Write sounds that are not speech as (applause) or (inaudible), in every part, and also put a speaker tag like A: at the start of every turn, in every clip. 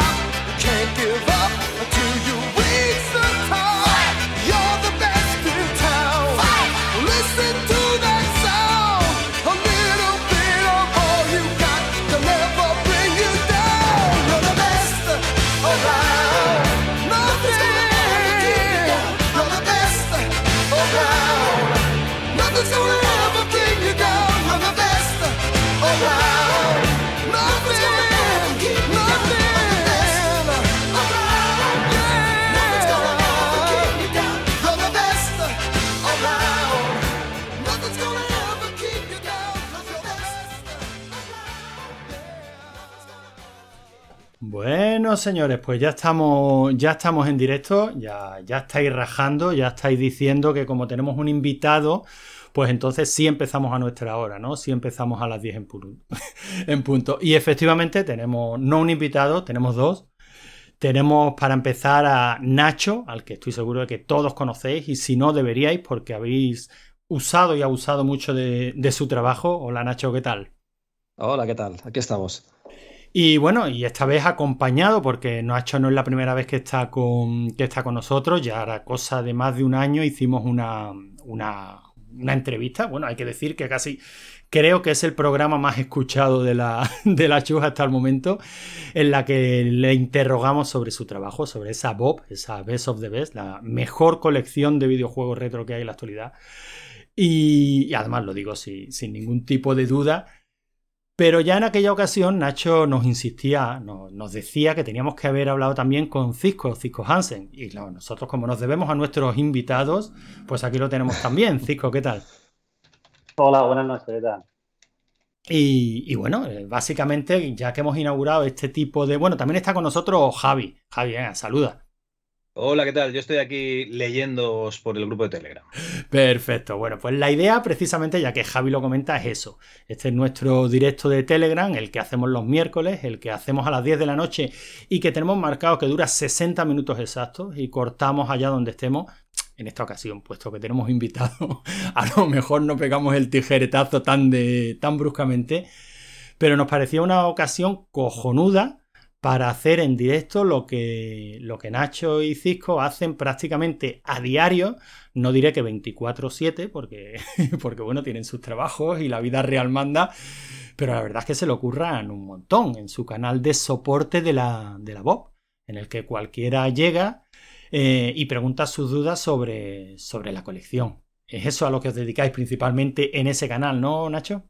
A: stop. Bueno, señores, pues ya estamos, ya estamos en directo, ya, estáis rajando, ya estáis diciendo que como tenemos un invitado, pues entonces sí empezamos a nuestra hora, ¿no? Sí empezamos a las 10 en, (laughs) en punto. Y efectivamente tenemos no un invitado, tenemos dos. Tenemos para empezar a Nacho, al que estoy seguro de que todos conocéis, y si no deberíais, porque habéis usado y abusado mucho de, de su trabajo. Hola Nacho, ¿qué tal?
B: Hola, ¿qué tal? Aquí estamos.
A: Y bueno, y esta vez acompañado, porque Nacho no es la primera vez que está con, que está con nosotros, ya era cosa de más de un año hicimos una, una, una entrevista. Bueno, hay que decir que casi creo que es el programa más escuchado de la, (laughs) de hasta el momento, en la que le interrogamos sobre su trabajo, sobre esa Bob, esa Best of the Best, la mejor colección de videojuegos retro que hay en la actualidad. Y, además lo digo sin ningún tipo de duda, pero ya en aquella ocasión Nacho nos insistía, nos, decía que teníamos que haber hablado también con Cisco, Cisco Hansen. Y nosotros como nos debemos a nuestros invitados, pues aquí lo tenemos también. (laughs) Cisco, ¿qué tal?
C: Hola, buenas noches, ¿qué tal?
A: Y, bueno, eh, básicamente ya que hemos inaugurado este tipo de... Bueno, también está con nosotros Javi. Javi, saluda.
D: Hola, ¿qué tal? Yo estoy aquí leyéndoos por el grupo de Telegram.
A: Perfecto. Bueno, pues la idea, precisamente, ya que Javi lo comenta, es eso. Este es nuestro directo de Telegram, el que hacemos los miércoles, el que hacemos a las 10 de la noche y que tenemos marcado que dura 60 minutos exactos y cortamos allá donde estemos. En esta ocasión, puesto que tenemos invitado, (laughs) a lo mejor no pegamos el tijeretazo tan, de, tan bruscamente, pero nos parecía una ocasión cojonuda para hacer en directo lo que, lo que Nacho y Cisco hacen prácticamente a diario. No diré que 24/7 porque, (laughs) porque bueno, tienen sus trabajos y la vida real manda, pero la verdad es que se le ocurran un montón en su canal de soporte de la, de la Bob, en el que cualquiera llega eh, y pregunta sus dudas sobre, sobre la colección. Es eso a lo que os dedicáis principalmente en ese canal, ¿no, Nacho?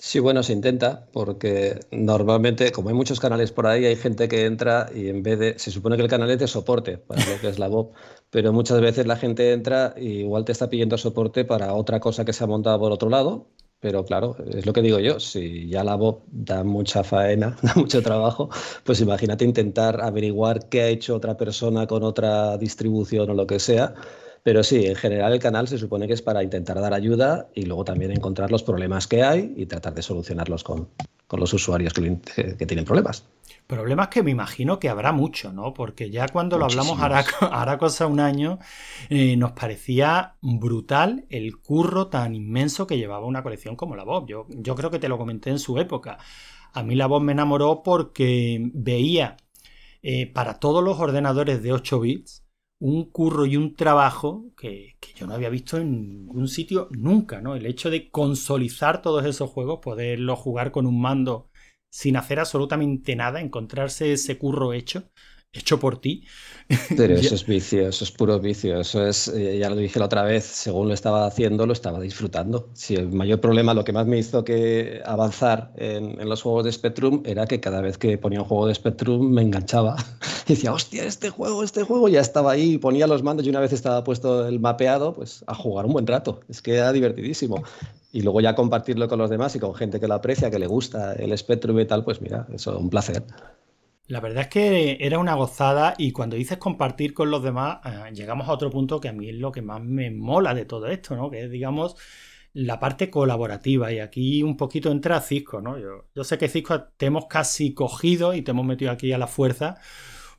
B: Sí, bueno, se intenta, porque normalmente, como hay muchos canales por ahí, hay gente que entra y en vez de. Se supone que el canal es de soporte para lo que es la Bob, pero muchas veces la gente entra y igual te está pidiendo soporte para otra cosa que se ha montado por otro lado. Pero claro, es lo que digo yo, si ya la Bob da mucha faena, (laughs) da mucho trabajo, pues imagínate intentar averiguar qué ha hecho otra persona con otra distribución o lo que sea pero sí, en general el canal se supone que es para intentar dar ayuda y luego también encontrar los problemas que hay y tratar de solucionarlos con, los usuarios que, tienen problemas.
A: Problemas que me imagino que habrá mucho, ¿no? Porque ya cuando lo hablamos hará, cosa un año, eh, nos parecía brutal el curro tan inmenso que llevaba una colección como la Bob. Yo, yo creo que te lo comenté en su época. A mí la Bob me enamoró porque veía eh, para todos los ordenadores de 8 bits un curro y un trabajo que, yo no había visto en ningún sitio nunca, ¿no? El hecho de consolizar todos esos juegos, poderlo jugar con un mando sin hacer absolutamente nada, encontrarse ese curro hecho, hecho por ti.
B: Pero (laughs) eso es vicio, eso es puro vicio. Eso es, eh, ya lo dije la otra vez, según lo estaba haciendo, lo estaba disfrutando. Si el mayor problema, lo que más me hizo que avanzar en, en los juegos de Spectrum era que cada vez que ponía un juego de Spectrum me enganchaba. (laughs) Y decía, hostia, este juego, este juego, ya estaba ahí, ponía los mandos y una vez estaba puesto el mapeado, pues a jugar un buen rato. Es que era divertidísimo. Y luego ya compartirlo con los demás y con gente que lo aprecia, que le gusta el Spectrum y tal, pues mira, eso, un placer.
A: La verdad es que era una gozada y cuando dices compartir con los demás, eh, llegamos a otro punto que a mí es lo que más me mola de todo esto, ¿no? Que es, digamos, la parte colaborativa. Y aquí un poquito entra Cisco, ¿no? Yo, yo sé que Cisco te hemos casi cogido y te hemos metido aquí a la fuerza,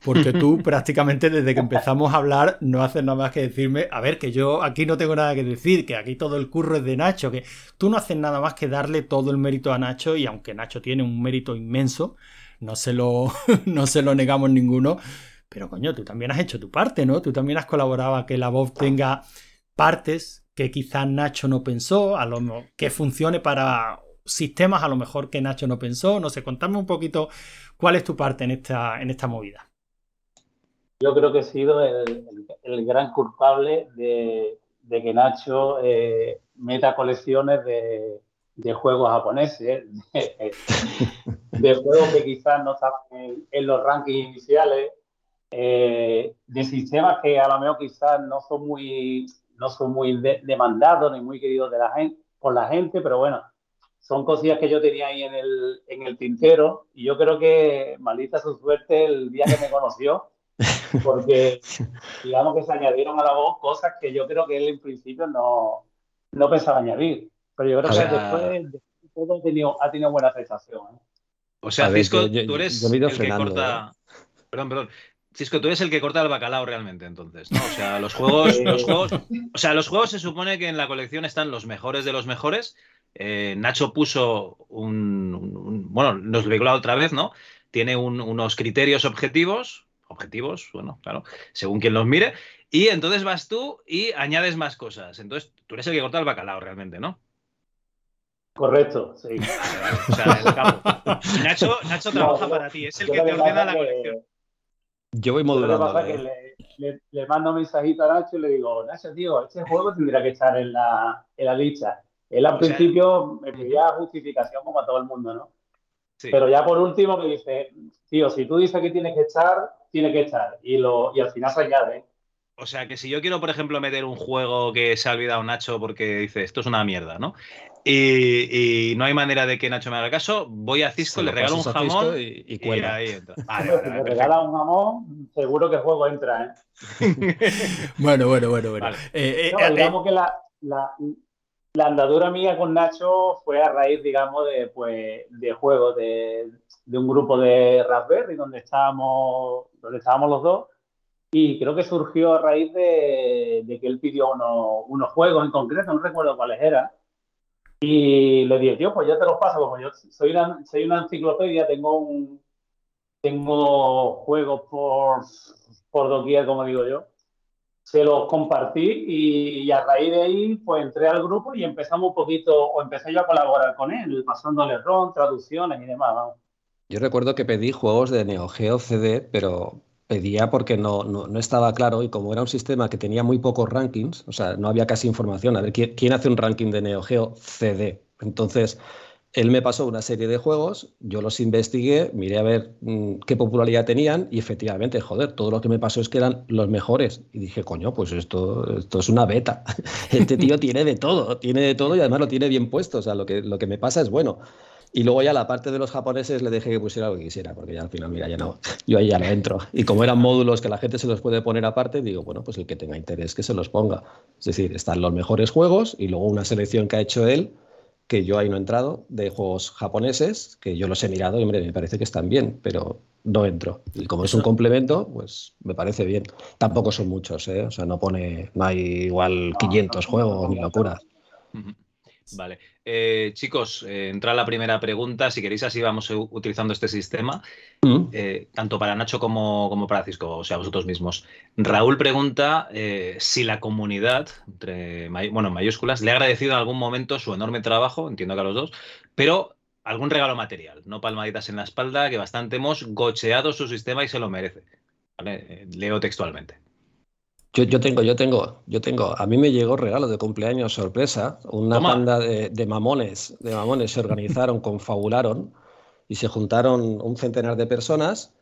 A: porque tú (laughs) prácticamente desde que empezamos a hablar no haces nada más que decirme, a ver, que yo aquí no tengo nada que decir, que aquí todo el curro es de Nacho, que tú no haces nada más que darle todo el mérito a Nacho y aunque Nacho tiene un mérito inmenso, no se lo, (laughs) no se lo negamos ninguno. Pero coño, tú también has hecho tu parte, ¿no? Tú también has colaborado a que la voz tenga partes que quizás Nacho no pensó, a lo que funcione para sistemas a lo mejor que Nacho no pensó. No sé, contame un poquito cuál es tu parte en esta, en esta movida.
C: Yo creo que he sido el, gran culpable de, de que Nacho eh, meta colecciones de, de juegos japoneses, de, juegos que quizás no estaban en, los rankings iniciales, eh, de sistemas que a lo mejor quizás no son muy, no son muy demandados ni muy queridos de la gente, por la gente, pero bueno, son cosillas que yo tenía ahí en el, en el tintero y yo creo que maldita su suerte el día que me conoció, porque (laughs) digamos que se añadieron a la voz cosas que yo creo que él en principio no, no pensaba añadir. Pero yo creo que después, todo ha tenido, ha tenido buena aceptación. ¿eh?
D: O sea, Cisco, tú eres el que corta. ¿eh? Perdón, perdón. Cisco, tú eres el que corta el bacalao realmente, entonces, ¿no? O sea, los juegos, (laughs) los juegos, o sea, los juegos se supone que en la colección están los mejores de los mejores. Eh, Nacho puso un, bueno, nos lo digo otra vez, ¿no? Tiene unos criterios objetivos, objetivos, bueno, claro, según quien los mire, y entonces vas tú y añades más cosas. Entonces, tú eres el que corta el bacalao realmente, ¿no?
C: Correcto, sí. (laughs)
D: O sea, el Nacho, Nacho trabaja para ti, es el que te ordena la colección.
B: Yo voy modulando.
C: Lo que pasa le, le, mando un mensajito a Nacho y le digo, Nacho, tío, este juego tendría que estar en la, en la lista. Él al principio me pedía justificación como a todo el mundo, ¿no? Sí. Pero ya por último me dice, tío, si tú dices que tiene que estar, tiene que estar. Y, lo, y al final se añade.
D: O sea, que si yo quiero, por ejemplo, meter un juego que se ha olvidado Nacho porque dice, esto es una mierda, ¿no? Y, no hay manera de que Nacho me haga caso, voy a Cisco, le regalo un jamón y, y, cuela. ahí entra. (laughs)
C: Vale, si me regala un jamón, seguro que el juego entra,
A: ¿eh? (laughs) bueno, bueno, bueno, bueno.
C: Eh, eh, digamos que la, la, la, andadura mía con Nacho fue a raíz, digamos, de, pues, de juegos de, de un grupo de Raspberry donde estábamos, donde estábamos los dos y creo que surgió a raíz de, que él pidió unos juegos en concreto, no recuerdo cuáles eran. Y le dije, tío, pues yo te los paso, como yo soy una, soy una enciclopedia, tengo un tengo juegos por, por doquier, como digo yo. Se los compartí y, a raíz de ahí, pues entré al grupo y empezamos un poquito, o empecé yo a colaborar con él, pasándole ROM, traducciones y demás.
B: Yo recuerdo que pedí juegos de Neo Geo CD, pero pedía porque no, no, estaba claro y como era un sistema que tenía muy pocos rankings, o sea, no había casi información. A ver, ¿quién, hace un ranking de Neo Geo? CD. Entonces, él me pasó una serie de juegos, yo los investigué, miré a ver mm, qué popularidad tenían y efectivamente, joder, todo lo que me pasó es que eran los mejores. Y dije, coño, pues esto, esto es una beta. (laughs) Este tío tiene de todo, tiene de todo y además lo tiene bien puesto. O sea, lo que, lo que me pasa es bueno. Y luego ya la parte de los japoneses le dejé que pusiera lo que quisiera, porque ya al final, mira, ya no, (laughs) yo ahí ya no entro. Y como eran módulos que la gente se los puede poner aparte, digo, bueno, pues el que tenga interés que se los ponga. Es decir, están los mejores juegos y luego una selección que ha hecho él, que yo ahí no he entrado, de juegos japoneses, que yo los he mirado y hombre, me parece que están bien, pero no entro. Y como es un complemento, pues me parece bien. Tampoco son muchos, ¿eh? O sea, no pone, no hay igual 500 juegos ni locuras.
D: Vale. Eh, chicos, eh, entra la primera pregunta. Si queréis, así vamos utilizando este sistema, mm. eh, tanto para Nacho como, como, para Cisco, o sea, vosotros mismos. Raúl pregunta si la comunidad, entre, bueno, en mayúsculas, le ha agradecido en algún momento su enorme trabajo, entiendo que a los dos, pero algún regalo material, no palmaditas en la espalda, que bastante hemos gocheado su sistema y se lo merece. Leo textualmente.
B: Yo, yo, tengo, yo tengo, yo tengo. A mí me llegó regalo de cumpleaños sorpresa. Una banda de, mamones, de mamones se organizaron, (laughs) confabularon y se juntaron un centenar de personas.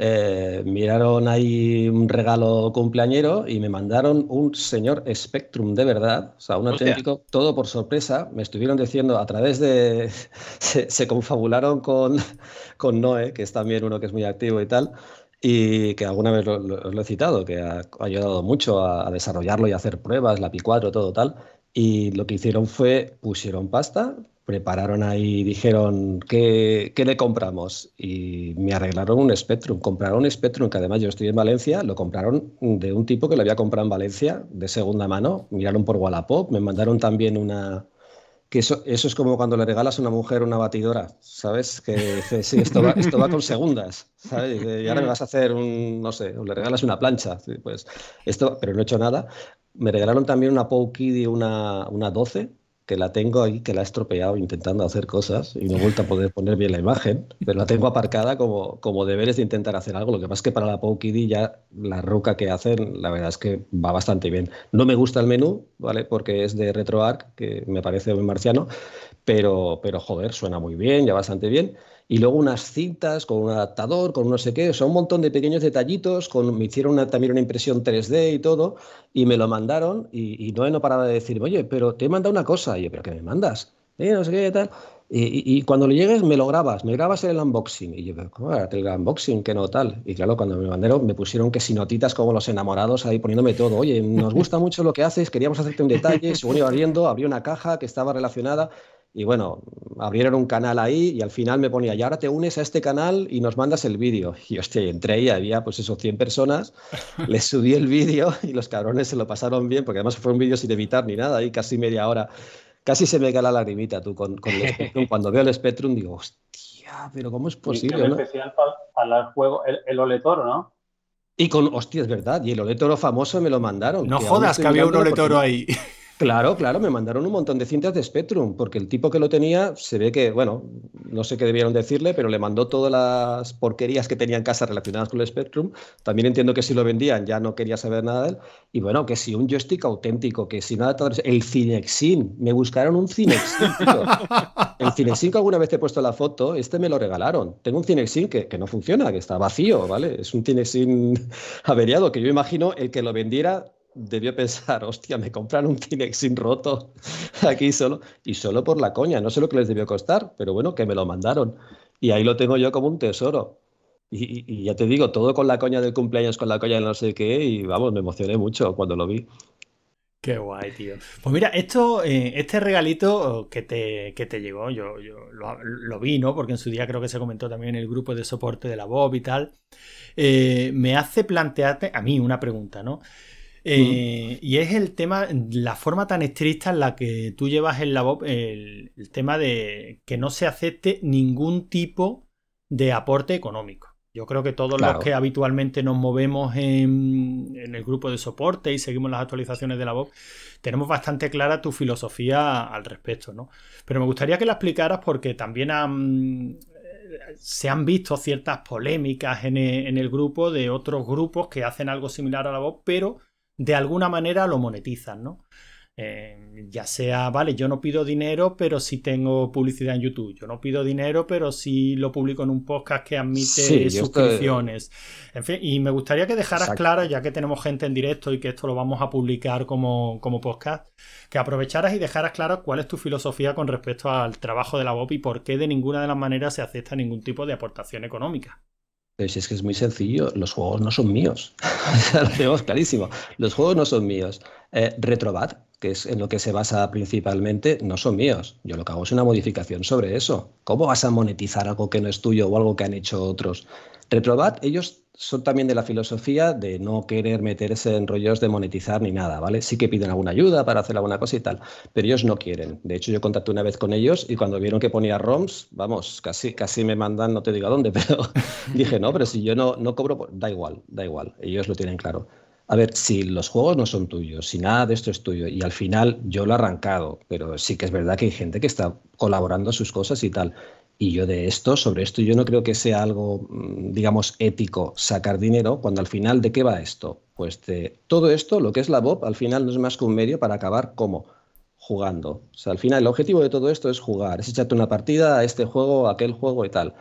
B: Eh, miraron ahí un regalo cumpleañero y me mandaron un señor Spectrum de verdad, o sea, un auténtico, todo por sorpresa. Me estuvieron diciendo a través de. (laughs) se, confabularon con, con Noé, que es también uno que es muy activo y tal y que alguna vez lo, he citado, que ha, ayudado mucho a, desarrollarlo y hacer pruebas, la Pi 4, todo tal. Y lo que hicieron fue, pusieron pasta, prepararon ahí, dijeron, ¿qué, ¿qué, le compramos? Y me arreglaron un Spectrum. Compraron un Spectrum, que además yo estoy en Valencia, lo compraron de un tipo que lo había comprado en Valencia, de segunda mano. Miraron por Wallapop, me mandaron también una, que eso, eso es como cuando le regalas a una mujer una batidora, ¿sabes? Que dice, sí, esto va, esto va con segundas, ¿sabes? Y ahora me vas a hacer un, no sé, le regalas una plancha, pues esto, pero no he hecho nada. Me regalaron también una Pou Kiddy, una, una 12, que la tengo ahí, que la he estropeado intentando hacer cosas y no he vuelto a poder poner bien la imagen, pero la tengo aparcada como, como deberes de intentar hacer algo. Lo que pasa es que para la PowKiddy ya la roca que hacen, la verdad es que va bastante bien. No me gusta el menú, ¿vale? Porque es de RetroArch, que me parece muy marciano, pero, pero joder, suena muy bien, ya bastante bien y luego unas cintas con un adaptador, con no sé qué, o un montón de pequeños detallitos, con, me hicieron también una impresión 3D y todo, y me lo mandaron, y, no he no parado de decir, oye, pero te he mandado una cosa, y yo, pero ¿qué me mandas? Eh, no sé qué, tal. Y, cuando le llegues me lo grabas, me grabas el unboxing. Y yo, ¿cómo era el unboxing? Que no tal. Y claro, cuando me mandaron me pusieron que si notitas como los enamorados ahí poniéndome todo. Oye, nos gusta mucho lo que haces, queríamos hacerte un detalle. Según iba abriendo, abrió una caja que estaba relacionada y bueno, abrieron un canal ahí y al final me ponía, y ahora te unes a este canal y nos mandas el vídeo. (laughs) Y hostia, entré y había pues esos 100 personas, (laughs) les subí el vídeo y los cabrones se lo pasaron bien, porque además fue un vídeo sin editar ni nada, ahí casi media hora. Casi se me cae la lagrimita tú con, con el (laughs) Spectrum. Cuando veo el Spectrum digo, hostia, pero ¿cómo es posible?
C: ¿no? especial para, el juego, el, el Oletoro, ¿no?
B: Y con, hostia, es verdad, y el Oletoro famoso me lo mandaron.
A: No jodas que había un Oletoro ahí.
B: Claro, claro, me mandaron un montón de cintas de Spectrum, porque el tipo que lo tenía se ve que, bueno, no sé qué debieron decirle, pero le mandó todas las porquerías que tenía en casa relacionadas con el Spectrum. También entiendo que si lo vendían ya no quería saber nada de él. Y bueno, que si un joystick auténtico, que si nada, el Cinexin, me buscaron un Cinexin. el Cinexin que alguna vez te he puesto la foto, este me lo regalaron. Tengo un Cinexin que, que no funciona, que está vacío, ¿vale? Es un Cinexin (laughs) averiado, que yo imagino el que lo vendiera debió pensar, hostia, me compran un sin roto (laughs) aquí solo, y solo por la coña, no sé lo que les debió costar, pero bueno, que me lo mandaron. Y ahí lo tengo yo como un tesoro. Y, ya te digo, todo con la coña del cumpleaños, con la coña de no sé qué, y vamos, me emocioné mucho cuando lo vi.
A: Qué guay, tío. Pues mira, esto, eh, este regalito que te, que te llegó, yo, yo lo, vi, ¿no? Porque en su día creo que se comentó también en el grupo de soporte de la Bob y tal. Eh, me hace plantearte a mí una pregunta, ¿no? Eh, y es el tema, la forma tan estricta en la que tú llevas en la el, tema de que no se acepte ningún tipo de aporte económico. Yo creo que todos los que habitualmente nos movemos en, el grupo de soporte y seguimos las actualizaciones de la Bob, tenemos bastante clara tu filosofía al respecto, ¿no? Pero me gustaría que la explicaras porque también se han visto ciertas polémicas en el, en el, grupo de otros grupos que hacen algo similar a la Bob, pero de alguna manera lo monetizan, ¿no? Eh, ya sea, vale, yo no pido dinero, pero sí tengo publicidad en YouTube. Yo no pido dinero, pero sí lo publico en un podcast que admite suscripciones. En fin, y me gustaría que dejaras claro, ya que tenemos gente en directo y que esto lo vamos a publicar como, como podcast, que aprovecharas y dejaras claro cuál es tu filosofía con respecto al trabajo de la BOP y por qué de ninguna de las maneras se acepta ningún tipo de aportación económica.
B: Si es que es muy sencillo, los juegos no son míos. (laughs) lo tenemos clarísimo. Los juegos no son míos. Eh, Retrobat, que es en lo que se basa principalmente, no son míos. Yo lo que hago es una modificación sobre eso. ¿Cómo vas a monetizar algo que no es tuyo o algo que han hecho otros? Retrobat, ellos son también de la filosofía de no querer meterse en rollos de monetizar ni nada, ¿vale? Sí que piden alguna ayuda para hacer alguna cosa y tal, pero ellos no quieren. De hecho, yo contacté una vez con ellos y cuando vieron que ponía ROMs, vamos, casi, casi me mandan, no te digo a dónde, (laughs) pero (laughs) dije, no, pero si yo no, no cobro, da igual, da igual, ellos lo tienen claro. A ver, si los juegos no son tuyos, si nada de esto es tuyo, y al final yo lo he arrancado, pero sí que es verdad que hay gente que está colaborando a sus cosas y tal. Y yo de esto, sobre esto, yo no creo que sea algo, mm, digamos, ético sacar dinero, cuando al final, ¿de qué va esto? Pues de todo esto, lo que es la BOP, al final no es más que un medio para acabar como jugando. O sea, al final el objetivo de todo esto es jugar, es echarte una partida a este juego, a aquel juego y tal.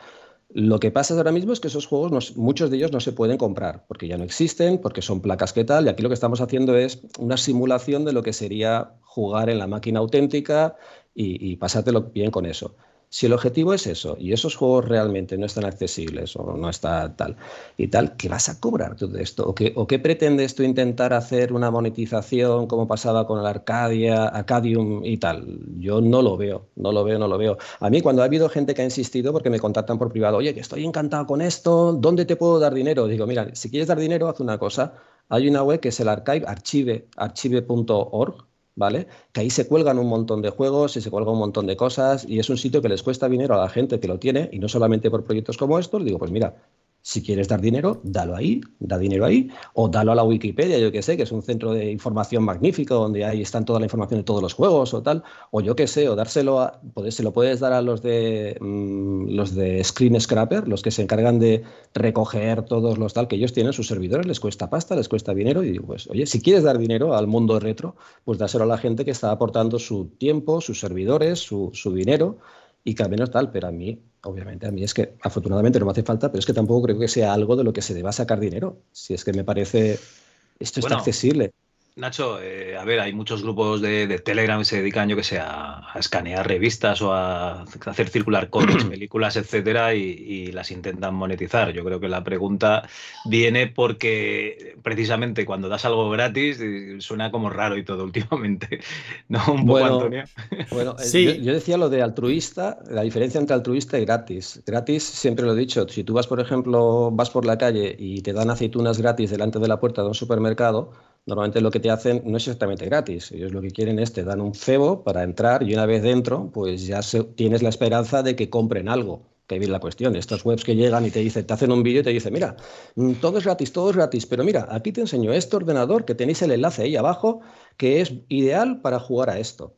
B: Lo que pasa ahora mismo es que esos juegos, muchos de ellos no se pueden comprar, porque ya no existen, porque son placas que tal, y aquí lo que estamos haciendo es una simulación de lo que sería jugar en la máquina auténtica y, y pasártelo bien con eso. Si el objetivo es eso y esos juegos realmente no están accesibles o no está tal y tal, ¿qué vas a cobrar tú de esto? ¿O qué, pretendes tú intentar hacer una monetización como pasaba con el Arcadia, Arcadium y tal? Yo no lo veo, no lo veo, no lo veo. A mí cuando ha habido gente que ha insistido porque me contactan por privado, oye, que estoy encantado con esto, ¿dónde te puedo dar dinero? Digo, mira, si quieres dar dinero, haz una cosa. Hay una web que es el archive, archive.org, ¿vale? Que ahí se cuelgan un montón de juegos y se cuelgan un montón de cosas y es un sitio que les cuesta dinero a la gente que lo tiene y no solamente por proyectos como estos. Digo, pues mira, Si quieres dar dinero, dalo ahí, da dinero ahí, o dalo a la Wikipedia, yo que sé, que es un centro de información magnífico, donde ahí están toda la información de todos los juegos o tal, o yo que sé, o dárselo a, se lo puedes dar a los de mm, los de Screen Scrapper, los que se encargan de recoger todos los tal, que ellos tienen sus servidores, les cuesta pasta, les cuesta dinero, y pues, oye, si quieres dar dinero al mundo retro, pues dáselo a la gente que está aportando su tiempo, sus servidores, su, su dinero, y que al menos tal, pero a mí obviamente a mí es que afortunadamente no me hace falta, pero es que tampoco creo que sea algo de lo que se deba sacar dinero. Si es que me parece, esto está accesible.
D: Nacho, eh, a ver, hay muchos grupos de, Telegram que se dedican, yo que sé, a, escanear revistas o a hacer circular (clears throat) cómics, películas, etcétera, y, las intentan monetizar. Yo creo que la pregunta viene porque precisamente cuando das algo gratis eh, suena como raro y todo (laughs) últimamente. ¿No? Un poco,
B: bueno,
D: Antonio.
B: Bueno, (laughs) eh, sí. yo, decía lo de altruista, la diferencia entre altruista y gratis. Gratis, siempre lo he dicho, si tú vas, por ejemplo, vas por la calle y te dan aceitunas gratis delante de la puerta de un supermercado, normalmente lo que te hacen no es exactamente gratis. Ellos lo que quieren es te dan un cebo para entrar y una vez dentro, pues ya tienes la esperanza de que compren algo. Que viene la cuestión. Estas webs que llegan y te dicen, te hacen un vídeo y te dicen, mira, mm, todo es gratis, todo es gratis, pero mira, aquí te enseño este ordenador que tenéis el enlace ahí abajo que es ideal para jugar a esto.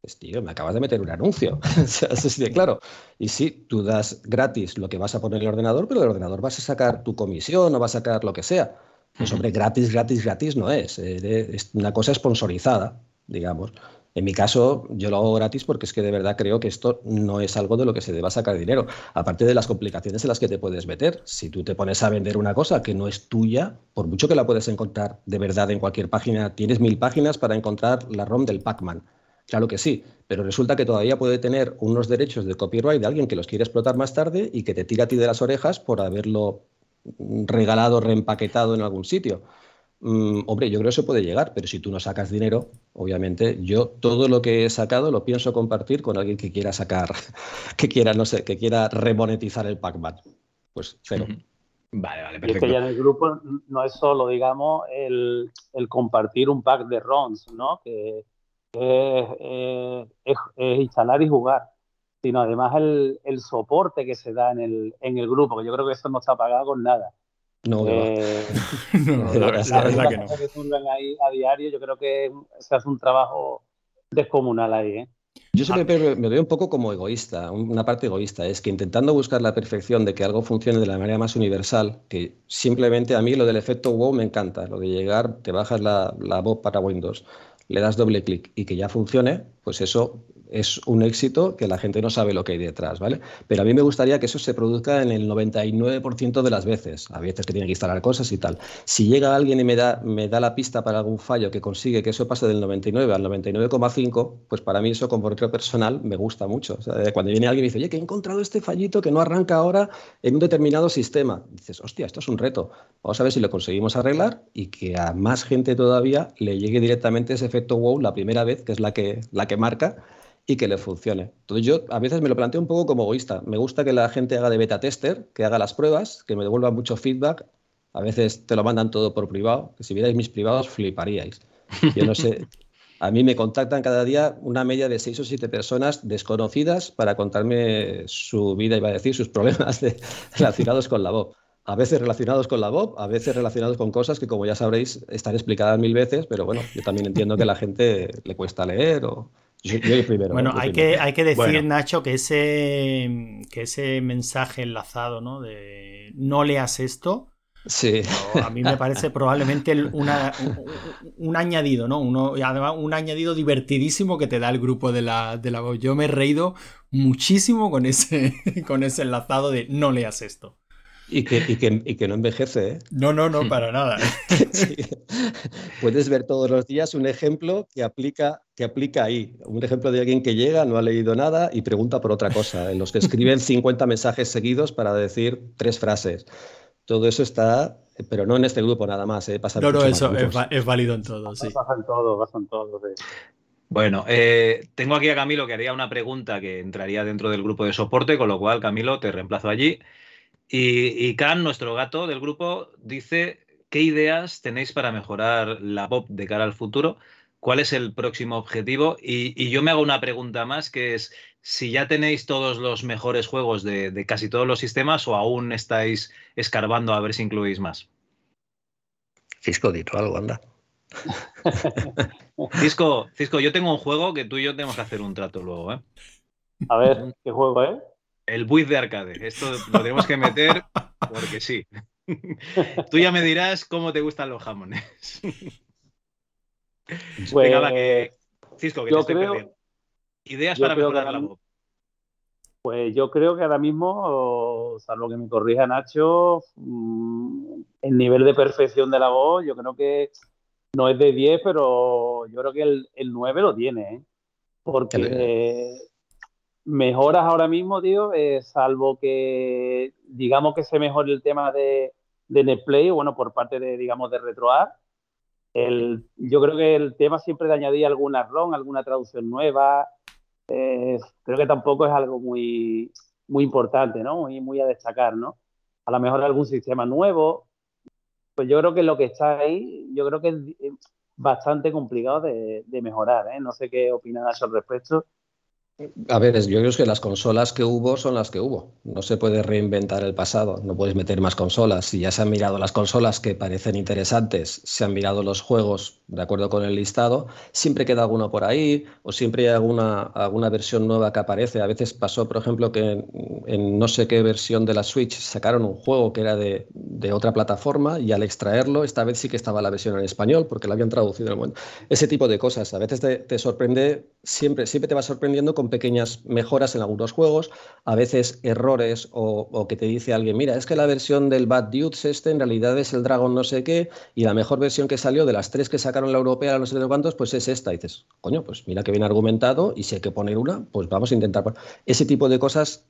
B: Pues tío, me acabas de meter un anuncio. (laughs) Así de claro. Y sí, tú das gratis lo que vas a poner en el ordenador, pero del ordenador vas a sacar tu comisión o vas a sacar lo que sea. Pues hombre, gratis, gratis, gratis no es. Eh, es una cosa sponsorizada, digamos. En mi caso, yo lo hago gratis porque es que de verdad creo que esto no es algo de lo que se deba sacar dinero. Aparte de las complicaciones en las que te puedes meter. Si tú te pones a vender una cosa que no es tuya, por mucho que la puedes encontrar de verdad en cualquier página, tienes mil páginas para encontrar la ROM del Pac-Man. Claro que sí, pero resulta que todavía puede tener unos derechos de copyright de alguien que los quiere explotar más tarde y que te tira a ti de las orejas por haberlo regalado, reempaquetado en algún sitio. Mm, hombre, yo creo que eso puede llegar, pero si tú no sacas dinero, obviamente, yo todo lo que he sacado lo pienso compartir con alguien que quiera sacar, (laughs) que quiera, no sé, que quiera remonetizar el Pac-Man. Pues cero.
C: Vale, vale, perfecto. Es que ya en el grupo no es solo, digamos, el, compartir un pack de ROMs, ¿no? Que, es instalar y jugar sino además el, el, soporte que se da en el, en el grupo, que yo creo que eso no está pagado con nada.
B: No,
C: eh, (laughs) no, la, verdad que no. Que ahí a diario, yo creo que se hace un trabajo descomunal ahí. ¿eh?
B: Yo siempre me veo un poco como egoísta, una parte egoísta, es que intentando buscar la perfección de que algo funcione de la manera más universal, que simplemente a mí lo del efecto wow me encanta, lo de llegar, te bajas la, la voz para Windows, le das doble clic y que ya funcione, pues eso es un éxito que la gente no sabe lo que hay detrás, ¿vale? Pero a mí me gustaría que eso se produzca en el 99% de las veces. A veces que tiene que instalar cosas y tal. Si llega alguien y me da, me da la pista para algún fallo que consigue que eso pase del 99 al 99,5, pues para mí eso como retro personal me gusta mucho. cuando viene alguien y dice, oye, que he encontrado este fallito que no arranca ahora en un determinado sistema. dices, hostia, esto es un reto. Vamos a ver si lo conseguimos arreglar y que a más gente todavía le llegue directamente ese efecto wow la primera vez, que es la que, la que marca y que le funcione. Entonces yo a veces me lo planteo un poco como egoísta. Me gusta que la gente haga de beta tester, que haga las pruebas, que me devuelva mucho feedback. A veces te lo mandan todo por privado, que si vierais mis privados fliparíais. Yo no sé, (laughs) a mí me contactan cada día una media de seis o siete personas desconocidas para contarme su vida, iba a decir, sus problemas relacionados con la voz. A veces relacionados con la voz, a veces relacionados con cosas que, como ya sabréis, están explicadas mil veces, pero bueno, yo también entiendo que a la gente le cuesta leer o,
A: bueno, hay, Que, hay que decir, Nacho, que ese, que ese mensaje enlazado, ¿no? De no leas esto.
B: Sí.
A: a mí me parece (laughs) probablemente una, un, añadido, ¿no? Uno, además, un añadido divertidísimo que te da el grupo de la, de la voz. Yo me he reído muchísimo con ese, (laughs) con ese enlazado de no leas esto.
B: Y que, y que, y que, no envejece. ¿eh?
A: No, no, no, (laughs) para nada.
B: Puedes ver todos los días un ejemplo que aplica, que aplica ahí. Un ejemplo de alguien que llega, no ha leído nada y pregunta por otra cosa. En los que escriben 50 mensajes seguidos para decir tres frases. Todo eso está, pero no en este grupo nada más. ¿eh?
A: no, no, eso es, válido en todo. Sí.
C: Pasa en todo, pasa en todo.
D: Bueno, eh, tengo aquí a Camilo que haría una pregunta que entraría dentro del grupo de soporte, con lo cual, Camilo, te reemplazo allí. Y, y Khan, nuestro gato del grupo, dice, ¿qué ideas tenéis para mejorar la pop de cara al futuro? ¿Cuál es el próximo objetivo? Y, yo me hago una pregunta más, que es, si ya tenéis todos los mejores juegos de, casi todos los sistemas o aún estáis escarbando a ver si incluís más.
B: Cisco, dito algo, anda. (laughs)
D: Cisco, Cisco, yo tengo un juego que tú y yo tenemos que hacer un trato luego, ¿eh?
C: A ver, ¿qué juego es?
D: El Buiz de arcade. Esto lo tenemos que meter porque sí. Tú ya me dirás cómo te gustan los jamones.
C: Pues, Venga, que...
D: Cisco, que te estoy perdiendo. Ideas para mejorar la voz.
C: Pues yo creo que ahora mismo, salvo que me corrija Nacho, mm, el nivel de perfección de la voz, yo creo que no es de 10, pero yo creo que el, 9 lo tiene, ¿eh? Porque mejoras ahora mismo, tío, eh, salvo que digamos que se mejore el tema de, Netplay, bueno, por parte de, digamos, de RetroArt. El, yo creo que el tema siempre de añadir alguna ROM, alguna traducción nueva, eh, creo que tampoco es algo muy, muy importante, ¿no? Muy, muy a destacar, ¿no? A lo mejor algún sistema nuevo. Pues yo creo que lo que está ahí, yo creo que es bastante complicado de, mejorar, ¿eh? No sé qué opinas al respecto.
B: A ver, yo creo que las consolas que hubo son las que hubo. No se puede reinventar el pasado, no puedes meter más consolas. Si ya se han mirado las consolas que parecen interesantes, se han mirado los juegos de acuerdo con el listado, siempre queda alguno por ahí o siempre hay alguna, alguna versión nueva que aparece. A veces pasó, por ejemplo, que en, no sé qué versión de la Switch sacaron un juego que era de, otra plataforma y al extraerlo, esta vez sí que estaba la versión en español porque la habían traducido en el momento. Ese tipo de cosas. A veces te, te sorprende, siempre, siempre te va sorprendiendo con pequeñas mejoras en algunos juegos, a veces errores o, que te dice alguien, mira, es que la versión del Bad Dudes este en realidad es el Dragon no sé qué y la mejor versión que salió de las tres que sacaron la europea, no sé cuántos, pues es esta. Dices, coño, pues mira que bien argumentado y si hay que poner una, pues vamos a intentar. Ese tipo de cosas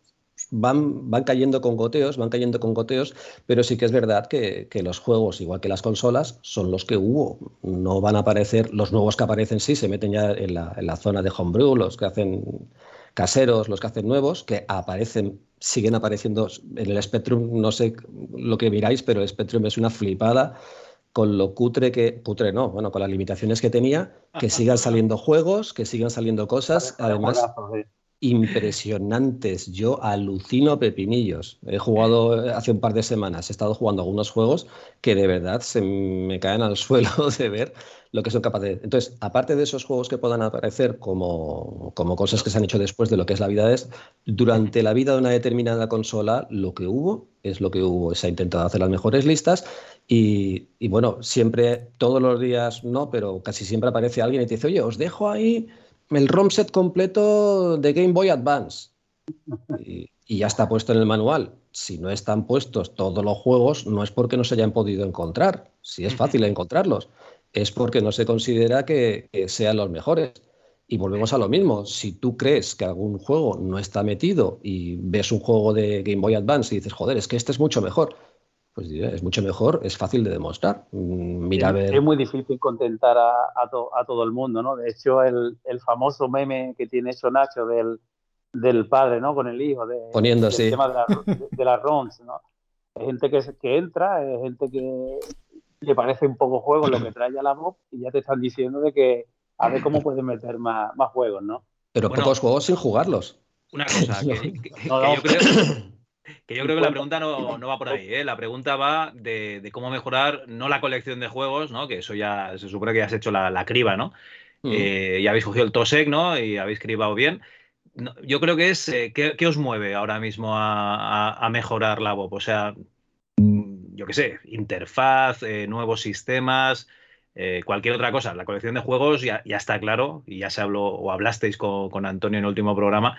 B: van, van cayendo con goteos, van cayendo con goteos, pero sí que es verdad que, los juegos, igual que las consolas, son los que hubo. No van a aparecer, los nuevos que aparecen sí, se meten ya en la, en la zona de homebrew, los que hacen caseros, los que hacen nuevos, que aparecen, siguen apareciendo en el Spectrum, no sé lo que miráis, pero el Spectrum es una flipada con lo cutre que, cutre no, bueno, con las limitaciones que tenía, que sigan saliendo juegos, que sigan saliendo cosas, además impresionantes. Yo alucino pepinillos. He jugado eh, hace un par de semanas, he estado jugando algunos juegos que de verdad se me caen al (laughs) suelo de ver lo que son capaces de... Entonces, aparte de esos juegos que puedan aparecer como, como cosas que se han hecho después de lo que es la vida es, durante la vida de una determinada consola, lo que hubo es lo que hubo. Se ha intentado hacer las mejores listas y, y bueno, siempre, todos los días no, pero casi siempre aparece alguien y te dice, oye, os dejo ahí el ROM set completo de Game Boy Advance. Y, ya está puesto en el manual. Si no están puestos todos los juegos, no es porque no se hayan podido encontrar. Si es fácil encontrarlos, es porque no se considera que, sean los mejores. Y volvemos a lo mismo. Si tú crees que algún juego no está metido y ves un juego de Game Boy Advance y dices, joder, es que este es mucho mejor, pues es mucho mejor, es fácil de demostrar. Mm, mira, ver...
C: Es muy difícil contentar a, todo el mundo, ¿no? De hecho, el, famoso meme que tiene hecho Nacho del, padre, ¿no? Con el hijo, de,
B: Poniendo,
C: del tema de, las ROMs, ¿no? Hay gente que, que entra, hay gente que le parece un poco juego lo que trae a la voz y ya te están diciendo de que a ver cómo puedes meter más, más juegos, ¿no?
B: Pero pocos juegos sin jugarlos.
D: Una cosa, que, (laughs) yo creo... Que yo creo que la pregunta no, va por ahí, ¿eh? la pregunta va de, cómo mejorar no la colección de juegos, ¿no? que eso ya se supone que ya has hecho la, criba, ¿no? Mm. Eh, ya habéis cogido el TOSEC ¿no? y habéis cribado bien. yo creo que es, eh, ¿qué, os mueve ahora mismo a, mejorar la WOP? O sea, mm, yo qué sé, interfaz, nuevos sistemas, cualquier otra cosa. La colección de juegos ya, está claro, y ya se habló o hablasteis con, con, Antonio en el último programa,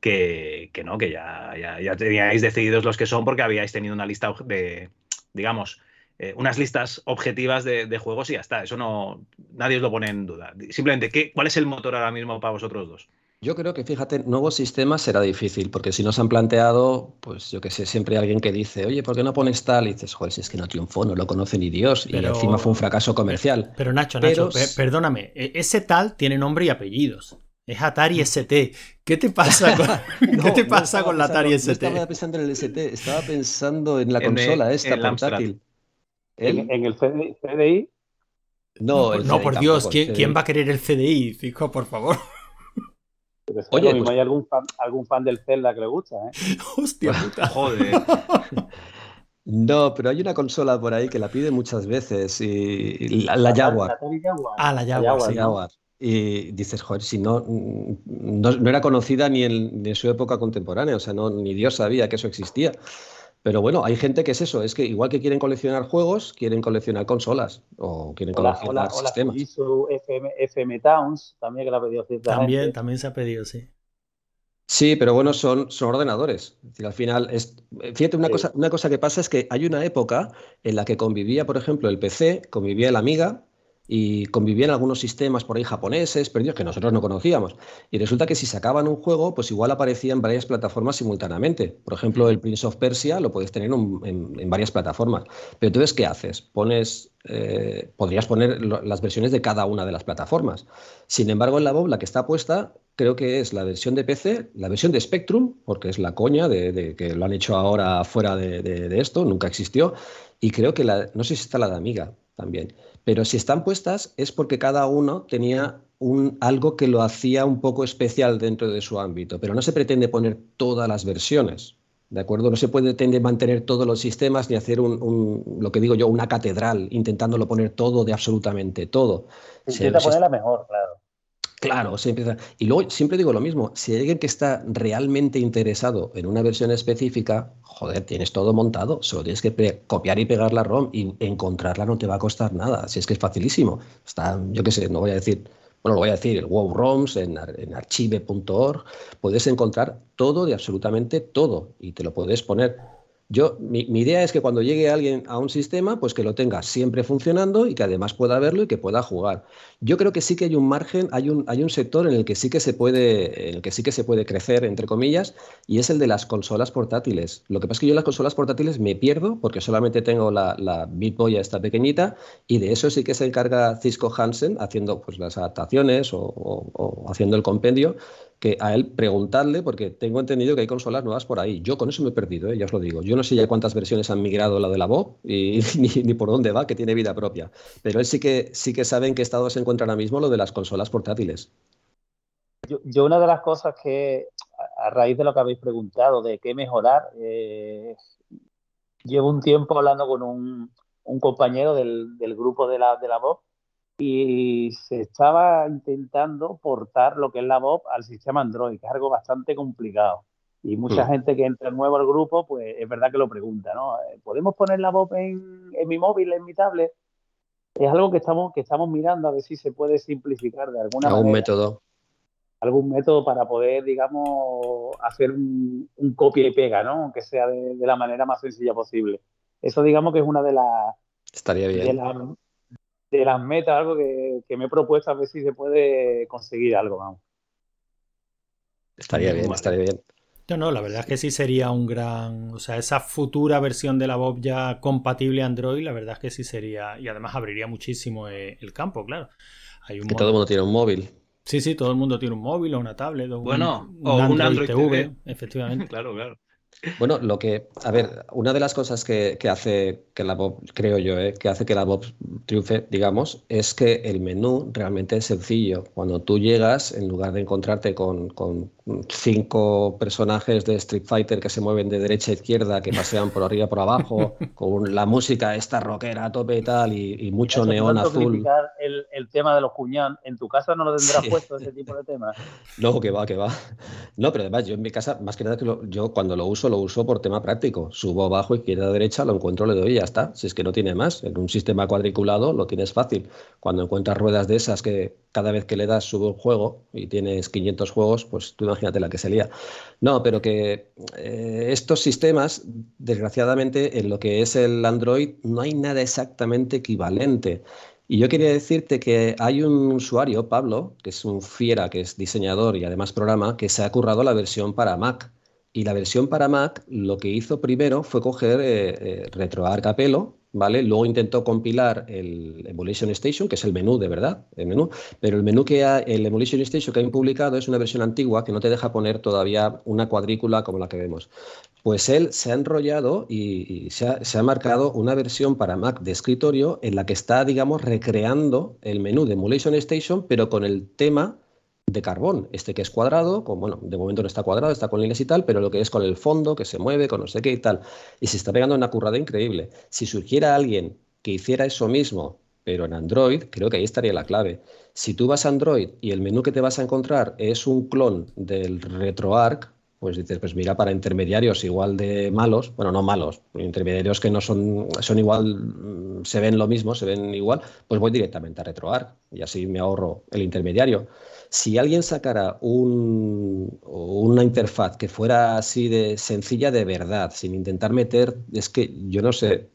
D: que, no, que ya, ya, teníais decididos los que son porque habíais tenido una lista de, digamos, eh, unas listas objetivas de, juegos y ya está. Eso no, nadie os lo pone en duda. Simplemente, ¿qué, ¿cuál es el motor ahora mismo para vosotros dos?
B: Yo creo que, fíjate, nuevos sistemas será difícil, porque si nos han planteado, pues yo que sé, siempre hay alguien que dice, oye, ¿por qué no pones tal? Y dices, joder, si es que no triunfó, no lo conoce ni Dios, y encima fue un fracaso comercial.
A: Pero, Nacho, Nacho, perdóname, e, ese tal tiene nombre y apellidos. Es Atari ST. ¿Qué te pasa (laughs) con, ¿qué te pasa con la Atari ST?
B: No estaba pensando en el ST, estaba pensando en la consola esta portátil.
C: ¿En, el CDI?
A: No, no por Dios, ¿quién, ¿quién, va a querer el CDI, Fijo, por favor?
C: Oye, pues hay algún fan, algún fan del Zelda que le gusta, ¿eh? (laughs)
A: Hostia puta.
D: Joder. (laughs)
B: No, pero hay una consola por ahí que la pide muchas veces y la, Jaguar.
A: Ah, la Jaguar,
B: Y dices, joder, si no, no, era conocida ni en, su época contemporánea, o sea, no, ni Dios sabía que eso existía. Pero bueno, hay gente que es eso, es que igual que quieren coleccionar juegos, quieren coleccionar consolas o quieren coleccionar sistemas.
C: FM, FM Towns, también que la ha pedido
A: También, también se ha pedido, sí.
B: Sí, pero bueno, son, son ordenadores. Es decir, al final, es, fíjate, una, cosa, una cosa que pasa es que hay una época en la que convivía, por ejemplo, el PC, convivía la Amiga, y convivían algunos sistemas por ahí japoneses, perdidos, que nosotros no conocíamos. Y resulta que si sacaban un juego, pues igual aparecían varias plataformas simultáneamente. Por ejemplo, el Prince of Persia lo puedes tener en, varias plataformas. Pero entonces, ¿qué haces? Pones, eh, podrías poner las versiones de cada una de las plataformas. Sin embargo, en la Bob, la que está puesta, creo que es la versión de PC, la versión de Spectrum, porque es la coña de, que lo han hecho ahora fuera de, de, esto, nunca existió. Y creo que la, no sé si está la de Amiga también. Pero si están puestas es porque cada uno tenía un, algo que lo hacía un poco especial dentro de su ámbito, pero no se pretende poner todas las versiones. ¿De acuerdo? No se puede mantener todos los sistemas ni hacer un, lo que digo yo, una catedral, intentándolo poner todo de absolutamente todo.
C: Se intenta ponerla mejor, claro.
B: Claro, se empieza. Y luego siempre digo lo mismo: si hay alguien que está realmente interesado en una versión específica, joder, tienes todo montado, solo tienes que copiar y pegar la ROM y encontrarla no te va a costar nada. Si es que es facilísimo. Está, yo qué sé, no voy a decir, bueno, lo voy a decir, el WoW ROMs en, en archive.org, puedes encontrar todo de absolutamente todo y te lo puedes poner yo, mi, idea es que cuando llegue alguien a un sistema, pues que lo tenga siempre funcionando y que además pueda verlo y que pueda jugar. Yo creo que sí que hay un margen, hay un, hay un sector en el que sí que se puede, en el que sí que se puede crecer, entre comillas, y es el de las consolas portátiles. Lo que pasa es que yo las consolas portátiles me pierdo porque solamente tengo la, la Boy esta pequeñita, y de eso sí que se encarga Cisco Hansen haciendo pues, las adaptaciones o haciendo el compendio que a él preguntarle, porque tengo entendido que hay consolas nuevas por ahí. Yo con eso me he perdido, ¿eh? ya os lo digo. Yo no sé ya cuántas versiones han migrado la de la voz y (laughs) ni, por dónde va, que tiene vida propia. Pero él sí que, sí que sabe en qué estado se encuentra ahora mismo lo de las consolas portátiles.
C: Yo, una de las cosas que, a raíz de lo que habéis preguntado, de qué mejorar, llevo un tiempo hablando con un, compañero del, grupo de la, de la voz y se estaba intentando portar lo que es la VOP al sistema Android, que es algo bastante complicado. Y mucha gente que entra nuevo al grupo, pues es verdad que lo pregunta, ¿no? Eh, ¿Podemos poner la VOP en, mi móvil, en mi tablet? Es algo que estamos, que estamos mirando a ver si se puede simplificar de alguna
B: manera.
C: ¿Algún
B: método?
C: Algún método para poder, digamos, hacer un, copia y pega, ¿no? Aunque sea de, la manera más sencilla posible. Eso, digamos, que es una de las...
B: Estaría bien
C: de las metas, algo que, me he propuesto a ver si se puede conseguir algo, vamos.
B: Estaría bien, estaría bien.
A: No, no, la verdad es que sí sería un gran. O sea, esa futura versión de la Bob ya compatible Android, la verdad es que sí sería. Y además abriría muchísimo eh, el campo, claro.
B: Hay un que todo el mundo tiene un móvil.
A: Sí, sí, todo el mundo tiene un móvil o una tablet. O
D: bueno, un, o un Android, TV,
A: efectivamente. (laughs)
D: claro, claro.
B: Bueno, lo que, a ver, una de las cosas que, hace que la Bob, creo yo, eh, que hace que la Bob triunfe, digamos, es que el menú realmente es sencillo. Cuando tú llegas, en lugar de encontrarte con, con cinco personajes de Street Fighter que se mueven de derecha a izquierda, que pasean por arriba por abajo, (laughs) con la música esta rockera a tope y tal, y, mucho neón azul.
C: El, el, tema de los cuñán, ¿en tu casa no lo tendrás puesto ese tipo de temas? (laughs)
B: No, que va, que va. No, pero además yo en mi casa, más que nada que yo cuando lo uso, lo uso por tema práctico. Subo abajo, izquierda, derecha, lo encuentro, le doy y ya está. Si es que no tiene más. En un sistema cuadriculado lo tienes fácil. Cuando encuentras ruedas de esas que cada vez que le das sube un juego y tienes 500 juegos, pues tú imagínate la que se lía. No, pero que eh, estos sistemas, desgraciadamente, en lo que es el Android, no hay nada exactamente equivalente. Y yo quería decirte que hay un usuario, Pablo, que es un fiera, que es diseñador y además programa, que se ha currado la versión para Mac. Y la versión para Mac lo que hizo primero fue coger eh, eh, ¿vale? Luego intentó compilar el Emulation Station, que es el menú de verdad, el menú, pero el menú que ha, el Emulation Station que han publicado es una versión antigua que no te deja poner todavía una cuadrícula como la que vemos. Pues él se ha enrollado y, se, ha, se, ha, marcado una versión para Mac de escritorio en la que está, digamos, recreando el menú de Emulation Station, pero con el tema de carbón. Este que es cuadrado, bueno, de momento no está cuadrado, está con líneas y tal, pero lo que es con el fondo, que se mueve, con no sé qué y tal. Y se está pegando una currada increíble. Si surgiera alguien que hiciera eso mismo, pero en Android, creo que ahí estaría la clave. Si tú vas a Android y el menú que te vas a encontrar es un clon del RetroArch, pues dices, pues mira, para intermediarios igual de malos, bueno, no malos, intermediarios que no son, son igual, mm, se ven lo mismo, se ven igual, pues voy directamente a RetroArch y así me ahorro el intermediario. Si alguien sacara un, una interfaz que fuera así de sencilla de verdad, sin intentar meter, es que yo no sé,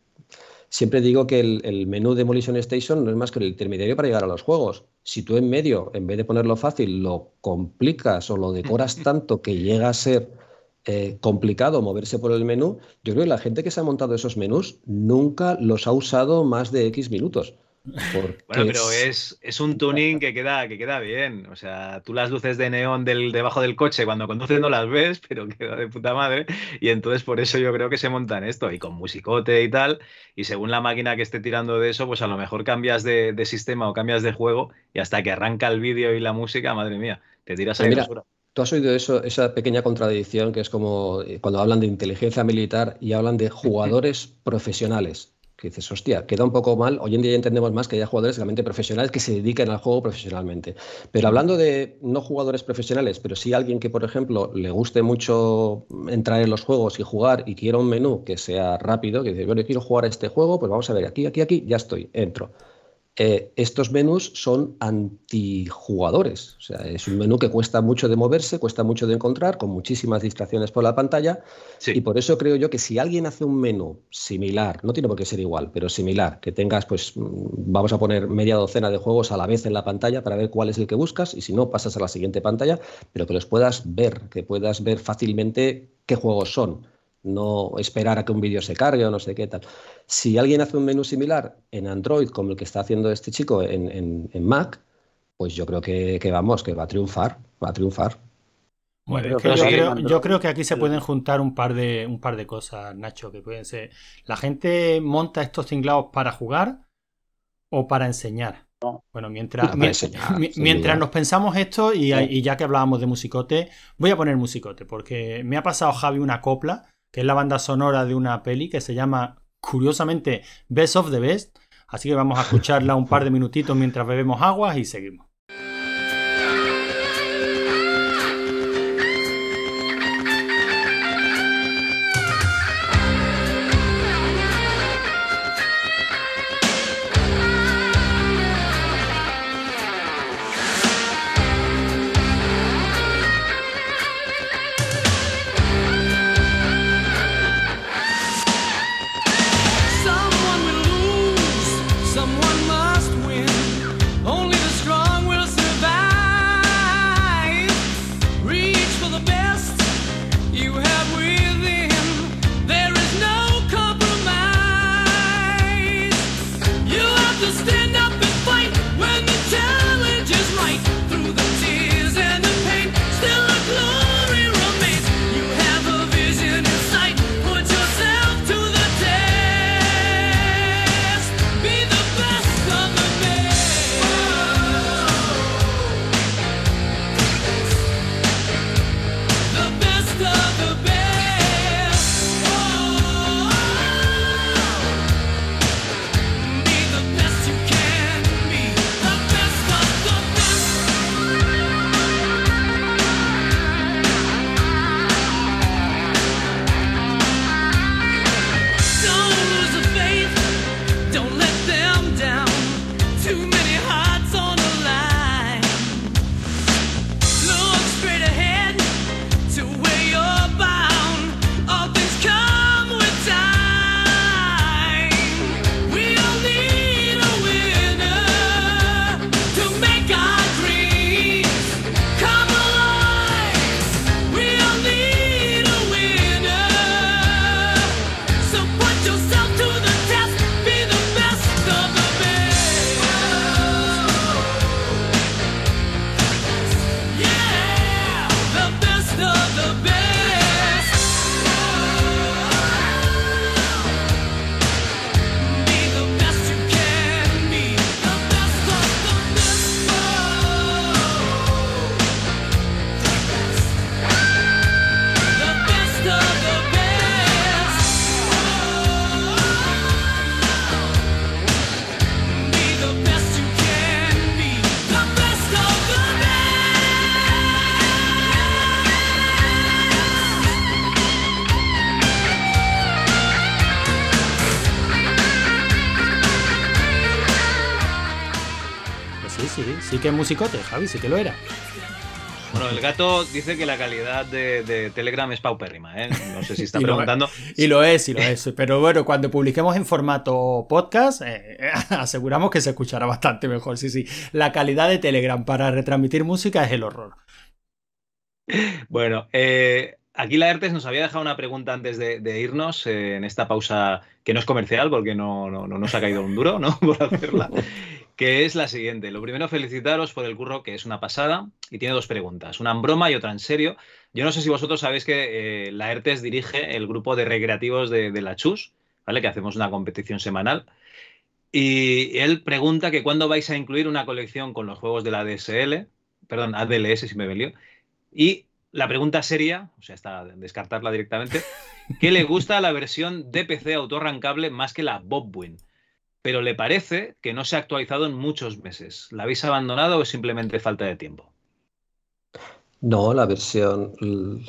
B: siempre digo que el, el menú de Demolition Station no es más que el intermediario para llegar a los juegos si tú en medio, en vez de ponerlo fácil, lo complicas o lo decoras (laughs) tanto que llega a ser eh, complicado moverse por el menú, yo creo que la gente que se ha montado esos menús nunca los ha usado más de X minutos.
D: Bueno, pero es, es, un tuning que queda, que queda bien. O sea, tú las luces de neón del, debajo del coche cuando conduces no las ves, pero (laughs) queda de puta madre. Y entonces por eso yo creo que se montan esto. Y con musicote y tal. Y según la máquina que esté tirando de eso, pues a lo mejor cambias de, sistema o cambias de juego. Y hasta que arranca el vídeo y la música, madre mía, te tiras ahí
B: mira, Tú has oído eso, esa pequeña contradicción que es como eh, cuando hablan de inteligencia militar y hablan de (laughs) jugadores profesionales que dices, hostia, queda un poco mal. Hoy en día ya entendemos más que haya jugadores realmente profesionales que se dediquen al juego profesionalmente. Pero hablando de no jugadores profesionales, pero sí alguien que, por ejemplo, le guste mucho entrar en los juegos y jugar y quiera un menú que sea rápido, que dice, bueno, quiero jugar a este juego, pues vamos a ver, aquí, aquí, aquí, ya estoy, entro. Eh, estos menús son antijugadores. O sea, es un menú que cuesta mucho de moverse, cuesta mucho de encontrar, con muchísimas distracciones por la pantalla. Y por eso creo yo que si alguien hace un menú similar, no tiene por qué ser igual, pero similar, que tengas, pues, mm, vamos a poner media docena de juegos a la vez en la pantalla para ver cuál es el que buscas, y si no, pasas a la siguiente pantalla, pero que los puedas ver, que puedas ver fácilmente qué juegos son no esperar a que un vídeo se cargue o no sé qué tal. Si alguien hace un menú similar en Android como el que está haciendo este chico en, Mac, pues yo creo que, vamos, que va a triunfar, va a triunfar.
A: Bueno, yo, creo, que aquí se pueden juntar un par de un par de cosas, Nacho, que pueden ser. La gente monta estos tinglados para jugar o para enseñar. Bueno, mientras, mientras, nos pensamos esto y, y, ya que hablábamos de musicote, voy a poner musicote, porque me ha pasado Javi una copla es la banda sonora de una peli que se llama, curiosamente, Best of the Best. Así que vamos a escucharla un par de minutitos mientras bebemos agua y seguimos. Que musicote, Javi, sí que lo era.
D: Bueno, el gato dice que la calidad de, Telegram es paupérrima, ¿eh? No sé si (laughs) está preguntando.
A: y lo es, y lo es. Pero bueno, cuando publiquemos en formato podcast, eh, (laughs) aseguramos que se escuchará bastante mejor. Sí, sí. La calidad de Telegram para retransmitir música es el horror.
D: Bueno, eh, aquí la ERTES nos había dejado una pregunta antes de, irnos en esta pausa que no es comercial porque no, no, no nos ha caído un duro, ¿no? (laughs) Por hacerla que es la siguiente. Lo primero, felicitaros por el curro, que es una pasada, y tiene dos preguntas, una en broma y otra en serio. Yo no sé si vosotros sabéis que eh, la ERTES dirige el grupo de recreativos de, la CHUS, ¿vale? Que hacemos una competición semanal. Y él pregunta que cuándo vais a incluir una colección con los juegos de la DSL, perdón, ADLS si me velió. Y la pregunta sería, o sea, está descartarla directamente, ¿qué le gusta la versión de PC autorrancable más que la Bobwin? Pero le parece que no se ha actualizado en muchos meses. ¿La habéis abandonado o es simplemente falta de tiempo?
B: No, la versión,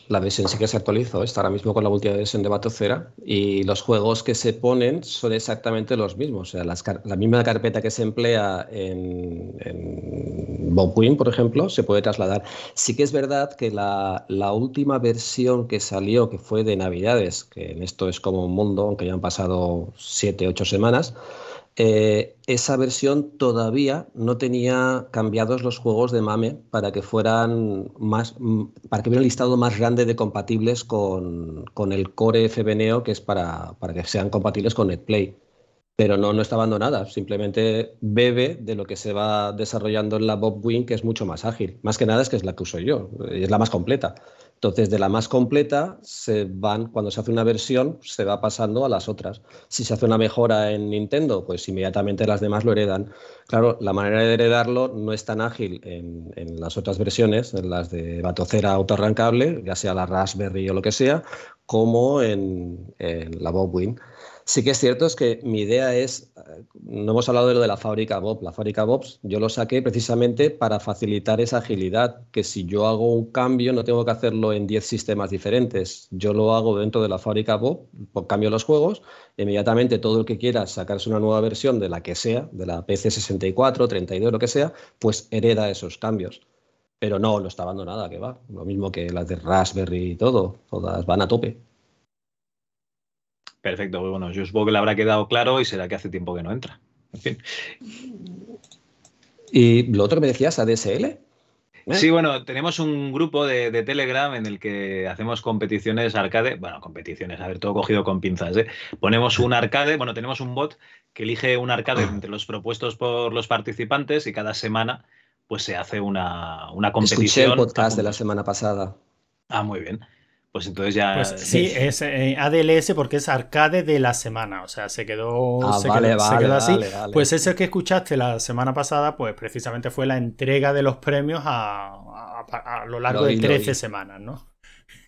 B: la versión sí que se actualizó, está ahora mismo con la última versión de Batocera y los juegos que se ponen son exactamente los mismos. O sea, la misma carpeta que se emplea en, en Bobwin, por ejemplo, se puede trasladar. Sí que es verdad que la, última versión que salió, que fue de Navidades, que en esto es como un mundo, aunque ya han pasado siete, ocho semanas, eh, esa versión todavía no tenía cambiados los juegos de MAME para que fueran más, mm, para que hubiera un listado más grande de compatibles con, el Core FBNeo, que es para, para, que sean compatibles con NetPlay. Pero no, no está abandonada, simplemente bebe de lo que se va desarrollando en la Bobwin, que es mucho más ágil. Más que nada es que es la que uso yo, es la más completa. Entonces, de la más completa, se van, cuando se hace una versión, se va pasando a las otras. Si se hace una mejora en Nintendo, pues inmediatamente las demás lo heredan. Claro, la manera de heredarlo no es tan ágil en, las otras versiones, en las de batocera autorrancable, ya sea la Raspberry o lo que sea, como en, en la Bobwin. Sí que es cierto es que mi idea es, eh, no hemos hablado de lo de la fábrica Bob, la fábrica Bobs yo lo saqué precisamente para facilitar esa agilidad, que si yo hago un cambio no tengo que hacerlo en 10 sistemas diferentes, yo lo hago dentro de la fábrica Bob, cambio los juegos, inmediatamente todo el que quiera sacarse una nueva versión de la que sea, de la PC 64, 32, lo que sea, pues hereda esos cambios. Pero no, no está abandonada, que va. Lo mismo que las de Raspberry y todo, todas van a tope.
D: Perfecto, pues bueno, yo supongo que le habrá quedado claro y será que hace tiempo que no entra. En fin.
B: ¿Y lo otro que me decías, ADSL? ¿Eh?
D: Sí, bueno, tenemos un grupo de, Telegram en el que hacemos competiciones arcade. Bueno, competiciones, a ver, todo cogido con pinzas. ¿eh? Ponemos un arcade, bueno, tenemos un bot que elige un arcade ah. entre los propuestos por los participantes y cada semana pues se hace una, una competición. Escuché
B: el podcast de la semana pasada.
D: Ah, muy bien. Pues entonces ya.
A: Pues sí, es eh, ADLS porque es arcade de la semana. O sea, se quedó, ah, se quedó, así. Pues ese que escuchaste la semana pasada, pues precisamente fue la entrega de los premios a, a, lo largo de 13 semanas, ¿no?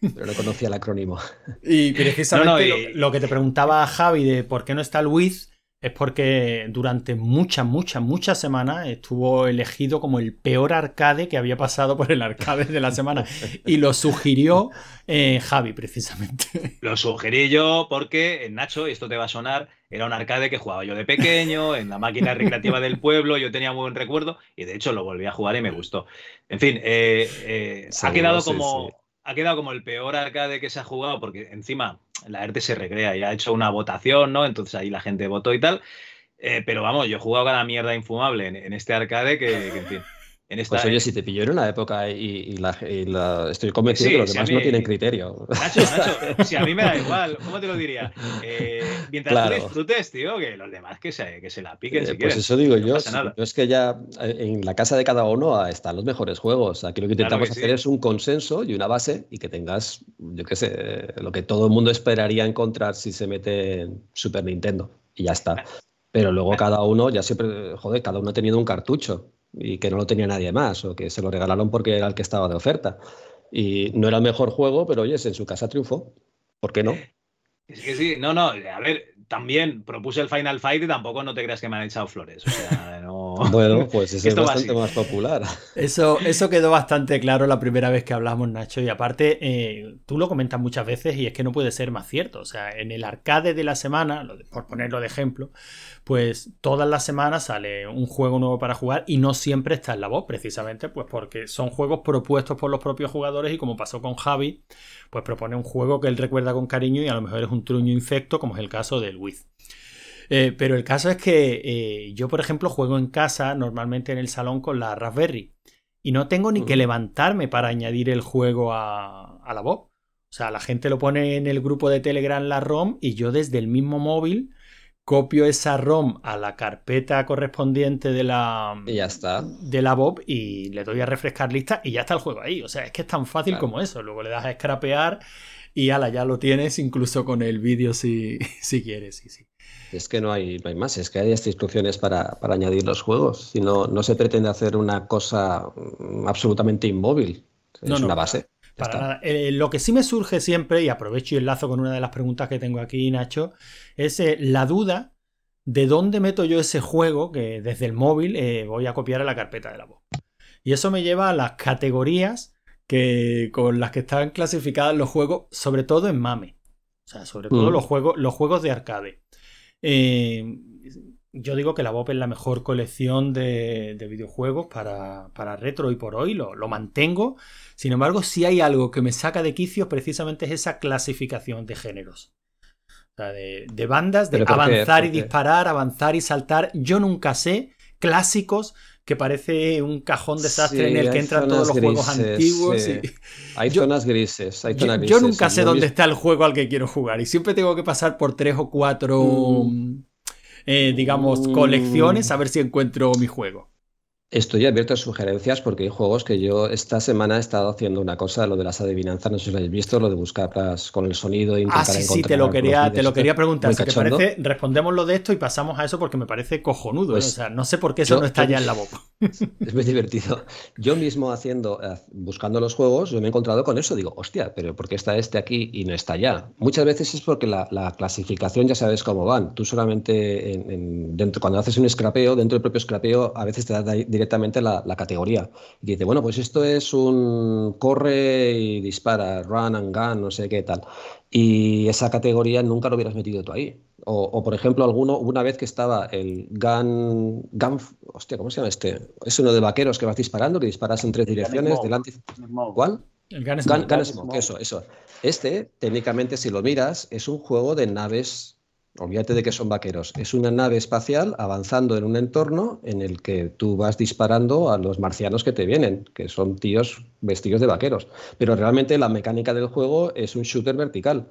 B: Pero no conocía el acrónimo.
A: Y precisamente Lo, que te preguntaba Javi de por qué no está Luis es porque durante muchas, muchas, muchas semanas estuvo elegido como el peor arcade que había pasado por el arcade de la semana. Y lo sugirió eh, Javi, precisamente.
D: Lo sugerí yo porque, eh, Nacho, y esto te va a sonar, era un arcade que jugaba yo de pequeño, en la máquina recreativa del pueblo, yo tenía muy buen recuerdo y de hecho lo volví a jugar y me gustó. En fin, eh, ha quedado como ha quedado como el peor arcade que se ha jugado, porque encima la ERTE se recrea y ha hecho una votación, ¿no? Entonces ahí la gente votó y tal. Eh, pero vamos, yo he jugado cada mierda infumable en, este arcade que, en fin.
B: Pues oye, si te pilló en una época y, la, estoy convencido que los demás no tienen criterio.
D: Nacho, Nacho, (laughs) si a mí me da igual, ¿cómo te lo diría? Eh, mientras tú disfrutes, tío, que los demás que se, que se la piquen si
B: eh, Pues eso digo yo. yo es que ya eh, en la casa de cada uno están los mejores juegos. Aquí lo que intentamos hacer es un consenso y una base y que tengas, yo qué sé, lo que todo el mundo esperaría encontrar si se mete en Super Nintendo. Y ya está. Pero luego cada uno, ya siempre, joder, cada uno ha tenido un cartucho y que no lo tenía nadie más o que se lo regalaron porque era el que estaba de oferta. Y no era el mejor juego, pero oye, en su casa triunfó. ¿Por qué no?
D: Es que sí, no, no, a ver, también propuse el Final Fight y tampoco no te creas que me han echado flores. O sea, no.
B: Bueno, (laughs) pues es bastante más popular.
A: Eso, eso quedó bastante claro la primera vez que hablamos, Nacho. Y aparte, eh, tú lo comentas muchas veces y es que no puede ser más cierto. O sea, en el arcade de la semana, por ponerlo de ejemplo, pues todas las semanas sale un juego nuevo para jugar y no siempre está en la voz, precisamente, pues porque son juegos propuestos por los propios jugadores y como pasó con Javi, pues propone un juego que él recuerda con cariño y a lo mejor es un truño infecto, como es el caso del Wiz. Eh, pero el caso es que eh, yo, por ejemplo, juego en casa normalmente en el salón con la Raspberry y no tengo ni que levantarme para añadir el juego a, la voz. O sea, la gente lo pone en el grupo de Telegram la ROM y yo desde el mismo móvil copio esa ROM a la carpeta correspondiente de la
B: y ya está
A: de la Bob y le doy a refrescar lista y ya está el juego ahí. O sea, es que es tan fácil como eso. Luego le das a scrapear y ala, ya lo tienes incluso con el vídeo si, (laughs) si quieres. Sí, sí.
B: Es que no hay, más, es que hay estas instrucciones para, añadir los juegos. Si no, no se pretende hacer una cosa mm, absolutamente inmóvil. Es una base.
A: Eh, lo que sí me surge siempre, y aprovecho y enlazo con una de las preguntas que tengo aquí, Nacho, es eh, la duda de dónde meto yo ese juego que desde el móvil eh, voy a copiar a la carpeta de la voz. Y eso me lleva a las categorías que, con las que están clasificadas los juegos, sobre todo en MAME. O sea, sobre todo mm. los, juegos, los juegos de arcade. Eh, yo digo que la BOP es la mejor colección de, videojuegos para, retro y por hoy lo, mantengo. Sin embargo, si hay algo que me saca de quicios, precisamente es esa clasificación de géneros. de, bandas, de avanzar y disparar, avanzar y saltar. Yo nunca sé clásicos que parece un cajón desastre en el que entran todos los juegos antiguos.
B: Hay zonas grises.
A: yo, nunca sé dónde está el juego al que quiero jugar y siempre tengo que pasar por tres o cuatro, mm. eh, digamos, colecciones a ver si encuentro mi juego.
B: Estoy abierto a sugerencias porque hay juegos que yo esta semana he estado haciendo una cosa, lo de las adivinanzas, no sé si lo habéis visto, lo de buscarlas con el sonido e intentar
A: ah, sí, sí, te lo quería, te lo quería preguntar. Si te parece, respondemos lo de esto y pasamos a eso porque me parece cojonudo. ¿eh? Pues o sea, no sé por qué eso no está ya en la boca. (laughs)
B: Es muy divertido. Yo mismo haciendo, eh, buscando los juegos, yo me he encontrado con eso. Digo, hostia, pero ¿por qué está este aquí y no está allá? Muchas veces es porque la, clasificación ya sabes cómo van. Tú solamente dentro, cuando haces un scrapeo, dentro del propio scrapeo, a veces te da directamente la, categoría. Y dice, bueno, pues esto es un corre y dispara, run and gun, no sé qué tal. Y esa categoría nunca lo hubieras metido tú ahí. O, por ejemplo, alguno, una vez que estaba el Gun, Gun. Hostia, ¿cómo se llama este? Es uno de vaqueros que vas disparando, que disparas en tres direcciones. Delante. ¿Cuál?
A: El Gun Smoke.
B: Eso, eso. Este, técnicamente, si lo miras, es un juego de naves Olvídate de que son vaqueros. Es una nave espacial avanzando en un entorno en el que tú vas disparando a los marcianos que te vienen, que son tíos vestidos de vaqueros. Pero realmente la mecánica del juego es un shooter vertical.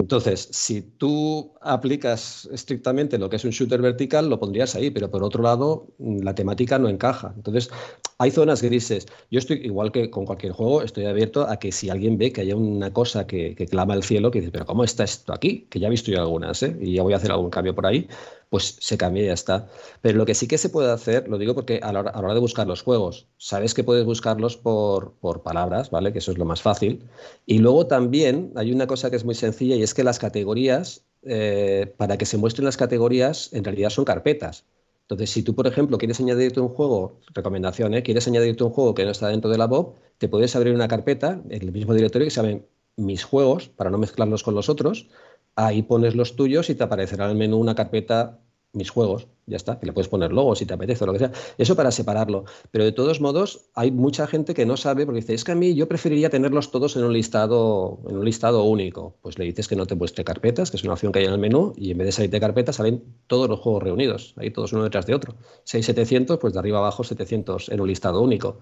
B: Entonces, si tú aplicas estrictamente lo que es un shooter vertical, lo pondrías ahí, pero por otro lado, la temática no encaja. Entonces, hay zonas grises. Yo estoy, igual que con cualquier juego, estoy abierto a que si alguien ve que haya una cosa que, clama al cielo, que dice, pero ¿cómo está esto aquí? Que ya he visto yo algunas, ¿eh? y ya voy a hacer algún cambio por ahí, pues se cambia y ya está. Pero lo que sí que se puede hacer, lo digo porque a la hora, de buscar los juegos, sabes que puedes buscarlos por, palabras, ¿vale? Que eso es lo más fácil. Y luego también hay una cosa que es muy sencilla y es que las categorías, eh, para que se muestren las categorías, en realidad son carpetas. Entonces, si tú, por ejemplo, quieres añadirte un juego, recomendación, ¿eh? quieres añadirte un juego que no está dentro de la Bob, te puedes abrir una carpeta en el mismo directorio que se llama mis juegos, para no mezclarlos con los otros, ahí pones los tuyos y te aparecerá en el menú una carpeta mis juegos, ya está, que le puedes poner logos si te apetece o lo que sea. Eso para separarlo. Pero de todos modos, hay mucha gente que no sabe porque dice, es que a mí yo preferiría tenerlos todos en un listado, en un listado único. Pues le dices que no te muestre carpetas, que es una opción que hay en el menú, y en vez de salir de carpetas salen todos los juegos reunidos, ahí todos uno detrás de otro. Si hay 700, pues de arriba abajo 700 en un listado único.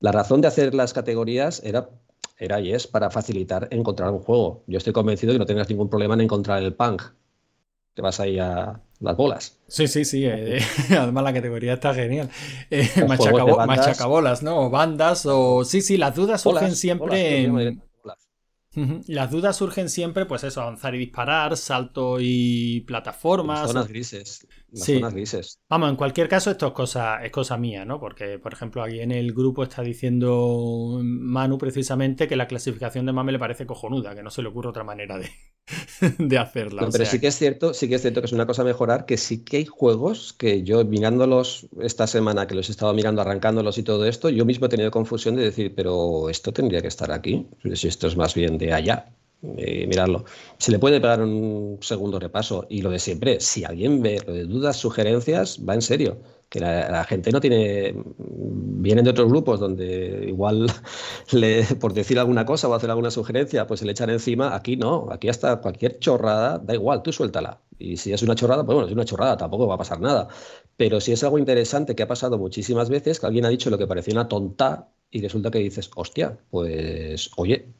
B: La razón de hacer las categorías era era y es para facilitar encontrar un juego. Yo estoy convencido de que no tengas ningún problema en encontrar el punk. Te vas ahí a las bolas.
A: Sí, sí, sí. Eh, (laughs) además la categoría está genial. Eh, (laughs) machacabolas, ¿no? O bandas o... Sí, sí, las dudas surgen siempre... Las dudas surgen siempre, pues eso, avanzar y disparar, salto y plataformas.
B: Zonas grises. Las zonas grises.
A: Vamos, en cualquier caso, esto es cosa, es cosa mía, ¿no? Porque, por ejemplo, aquí en el grupo está diciendo Manu precisamente que la clasificación de Mame le parece cojonuda, que no se le ocurre otra manera de, (laughs) de hacerla.
B: pero sí que es cierto, sí que es cierto que es una cosa a mejorar, que sí que hay juegos que yo mirándolos esta semana, que los he estado mirando, arrancándolos y todo esto, yo mismo he tenido confusión de decir, pero esto tendría que estar aquí, si esto es más bien de allá eh, mirarlo. Se le puede pegar un segundo repaso y lo de siempre, si alguien ve lo de dudas, sugerencias, va en serio. Que la, gente no tiene. Vienen de otros grupos donde igual, (laughs) le, por decir alguna cosa o hacer alguna sugerencia, pues se le echan encima. Aquí no, aquí hasta cualquier chorrada, da igual, tú suéltala. Y si es una chorrada, pues bueno, es una chorrada, tampoco va a pasar nada. Pero si es algo interesante que ha pasado muchísimas veces, que alguien ha dicho lo que parecía una tonta y resulta que dices, hostia, pues oye,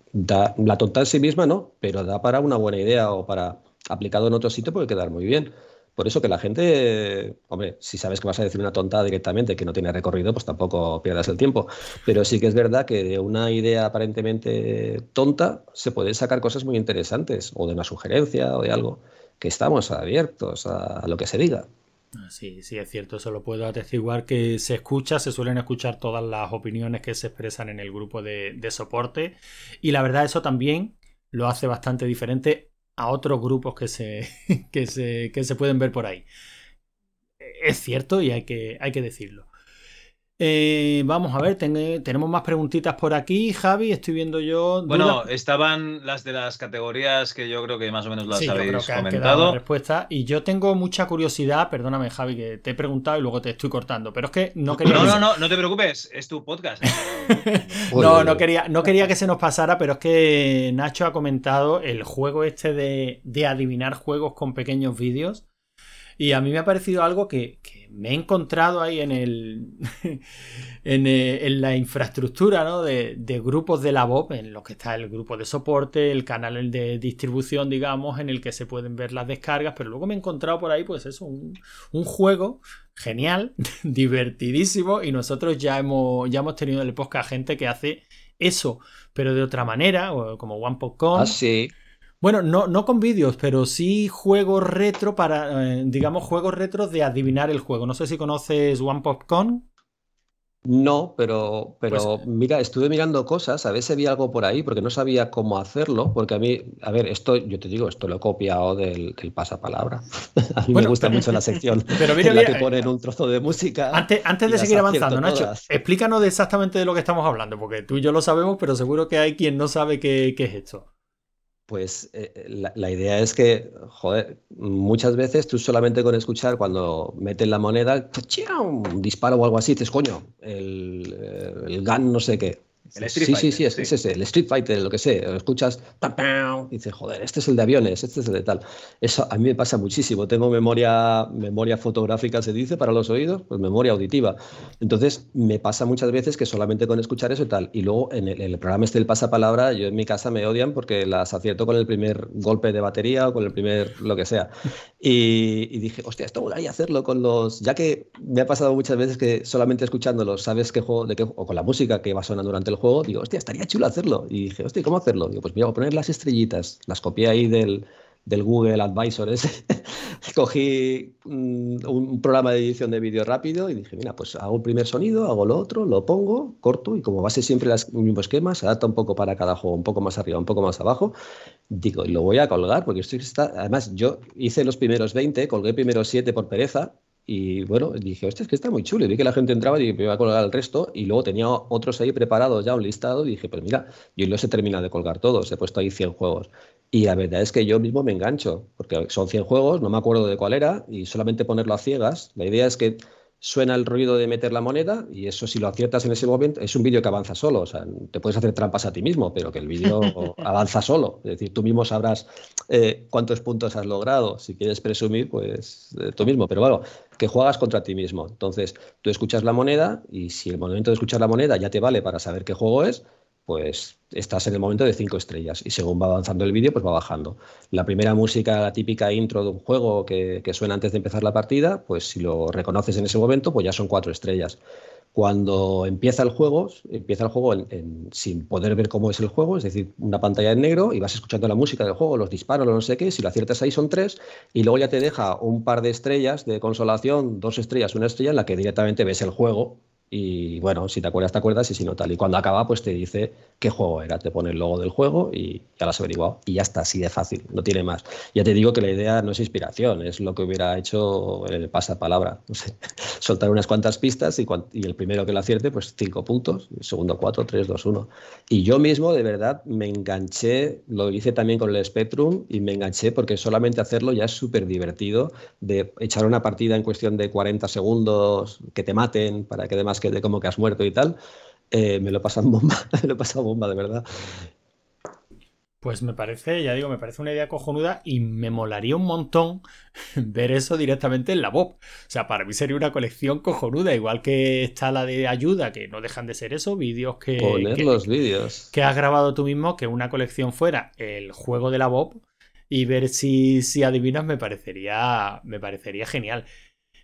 B: la tonta en sí misma no, pero da para una buena idea o para aplicado en otro sitio puede quedar muy bien. Por eso que la gente, hombre, si sabes que vas a decir una tonta directamente que no tiene recorrido, pues tampoco pierdas el tiempo. Pero sí que es verdad que de una idea aparentemente tonta se pueden sacar cosas muy interesantes, o de una sugerencia o de algo, que estamos abiertos a lo que se diga.
A: Sí, sí, es cierto, eso lo puedo atestiguar que se escucha, se suelen escuchar todas las opiniones que se expresan en el grupo de, soporte y la verdad eso también lo hace bastante diferente a otros grupos que se, (laughs) que se, que se pueden ver por ahí. Es cierto y hay que, hay que decirlo. Eh, vamos a ver, tenemos más preguntitas por aquí, Javi. Estoy viendo yo.
D: Bueno, estaban las de las categorías que yo creo que más o menos las habéis comentado.
A: respuesta. Y yo tengo mucha curiosidad, perdóname, Javi, que te he preguntado y luego te estoy cortando. Pero es que no quería.
D: No, no, no, no te preocupes, es tu podcast. (laughs)
A: no, no quería, no quería que se nos pasara, pero es que Nacho ha comentado el juego este de, de adivinar juegos con pequeños vídeos. Y a mí me ha parecido algo que, me he encontrado ahí en el (laughs) eh, en, la infraestructura ¿no? de, grupos de la BOP, en los que está el grupo de soporte, el canal de distribución, digamos, en el que se pueden ver las descargas, pero luego me he encontrado por ahí, pues eso, un, juego genial, (laughs) divertidísimo, y nosotros ya hemos, ya hemos tenido en el podcast gente que hace eso, pero de otra manera, como OnePodCon.
B: Ah, sí.
A: Bueno, no, no con vídeos, pero sí juegos retro para, eh, digamos, juegos retro de adivinar el juego. No sé si conoces One Popcorn.
B: No, pero, pero pues mira, estuve mirando cosas, a ver si había algo por ahí, porque no sabía cómo hacerlo, porque a mí, a ver, esto, yo te digo, esto lo he copiado del, pasapalabra. (laughs) a mí me gusta mucho la sección (laughs) pero mira, en la que ponen eh, un trozo de música.
A: Antes, antes de seguir avanzando, Nacho, explícanos exactamente de lo que estamos hablando, porque tú y yo lo sabemos, pero seguro que hay quien no sabe qué, qué es esto.
B: Pues eh, eh, la, idea es que, joder, muchas veces tú solamente con escuchar cuando meten la moneda, un disparo o algo así, dices, coño, el, eh, el gun no sé qué sí, sí, sí, es, ese, el Street Fighter, lo que sé. Escuchas, y dices, joder, este es el de aviones, este es el de tal. Eso a mí me pasa muchísimo. Tengo memoria, memoria fotográfica, se dice, para los oídos, pues memoria auditiva. Entonces, me pasa muchas veces que solamente con escuchar eso y tal. Y luego en el, programa este del pasapalabra, yo en mi casa me odian porque las acierto con el primer golpe de batería o con el primer lo que sea. Y, dije, hostia, esto voy a hacerlo con los. Ya que me ha pasado muchas veces que solamente escuchándolos sabes qué juego, de qué, o con la música que va sonando durante el juego, digo, hostia, estaría chulo hacerlo. Y dije, hostia, ¿cómo hacerlo? Digo, pues voy a poner las estrellitas. Las copié ahí del, del Google Advisor ese. (laughs) Cogí mm, un, programa de edición de vídeo rápido y dije, mira, pues hago el primer sonido, hago lo otro, lo pongo, corto y como base siempre el mismo esquema, se adapta un poco para cada juego, un poco más arriba, un poco más abajo. Digo, y lo voy a colgar porque estoy está... Además, yo hice los primeros 20, colgué primero 7 por pereza y bueno, dije, hostia, es que está muy chulo. Y vi que la gente entraba y me iba a colgar el resto. Y luego tenía otros ahí preparados ya, un listado. Y dije, pues mira, yo los he terminado de colgar todos. He puesto ahí 100 juegos. Y la verdad es que yo mismo me engancho, porque son 100 juegos, no me acuerdo de cuál era. Y solamente ponerlo a ciegas. La idea es que suena el ruido de meter la moneda y eso si lo aciertas en ese momento es un vídeo que avanza solo, o sea, te puedes hacer trampas a ti mismo, pero que el vídeo (laughs) avanza solo, es decir, tú mismo sabrás eh, cuántos puntos has logrado, si quieres presumir, pues eh, tú mismo, pero bueno, que juegas contra ti mismo, entonces tú escuchas la moneda y si el momento de escuchar la moneda ya te vale para saber qué juego es, pues estás en el momento de cinco estrellas y según va avanzando el vídeo, pues va bajando. La primera música, la típica intro de un juego que, suena antes de empezar la partida, pues si lo reconoces en ese momento, pues ya son cuatro estrellas. Cuando empieza el juego, empieza el juego sin poder ver cómo es el juego, es decir, una pantalla en negro y vas escuchando la música del juego, los disparos, no sé qué, si lo aciertas ahí son tres y luego ya te deja un par de estrellas de consolación, dos estrellas, una estrella en la que directamente ves el juego y bueno, si te acuerdas, te acuerdas y si no tal. Y cuando acaba, pues te dice qué juego era, te pone el logo del juego y ya lo has averiguado. Y ya está, así de fácil, no tiene más. Ya te digo que la idea no es inspiración, es lo que hubiera hecho el pasapalabra. (laughs) No sé, soltar unas cuantas pistas y, y, el primero que lo acierte, pues cinco puntos, el segundo cuatro, tres, dos, uno. Y yo mismo, de verdad, me enganché, lo hice también con el Spectrum y me enganché porque solamente hacerlo ya es súper divertido de echar una partida en cuestión de 40 segundos, que te maten para que que de como que has muerto y tal, eh, me lo pasan bomba, (laughs) me lo he pasado bomba, de verdad.
A: Pues me parece, ya digo, me parece una idea cojonuda y me molaría un montón (laughs) ver eso directamente en la Bob. O sea, para mí sería una colección cojonuda, igual que está la de ayuda, que no dejan de ser eso, vídeos que.
B: Poner los vídeos.
A: Que has grabado tú mismo, que una colección fuera el juego de la Bob y ver si, si adivinas me parecería, me parecería genial.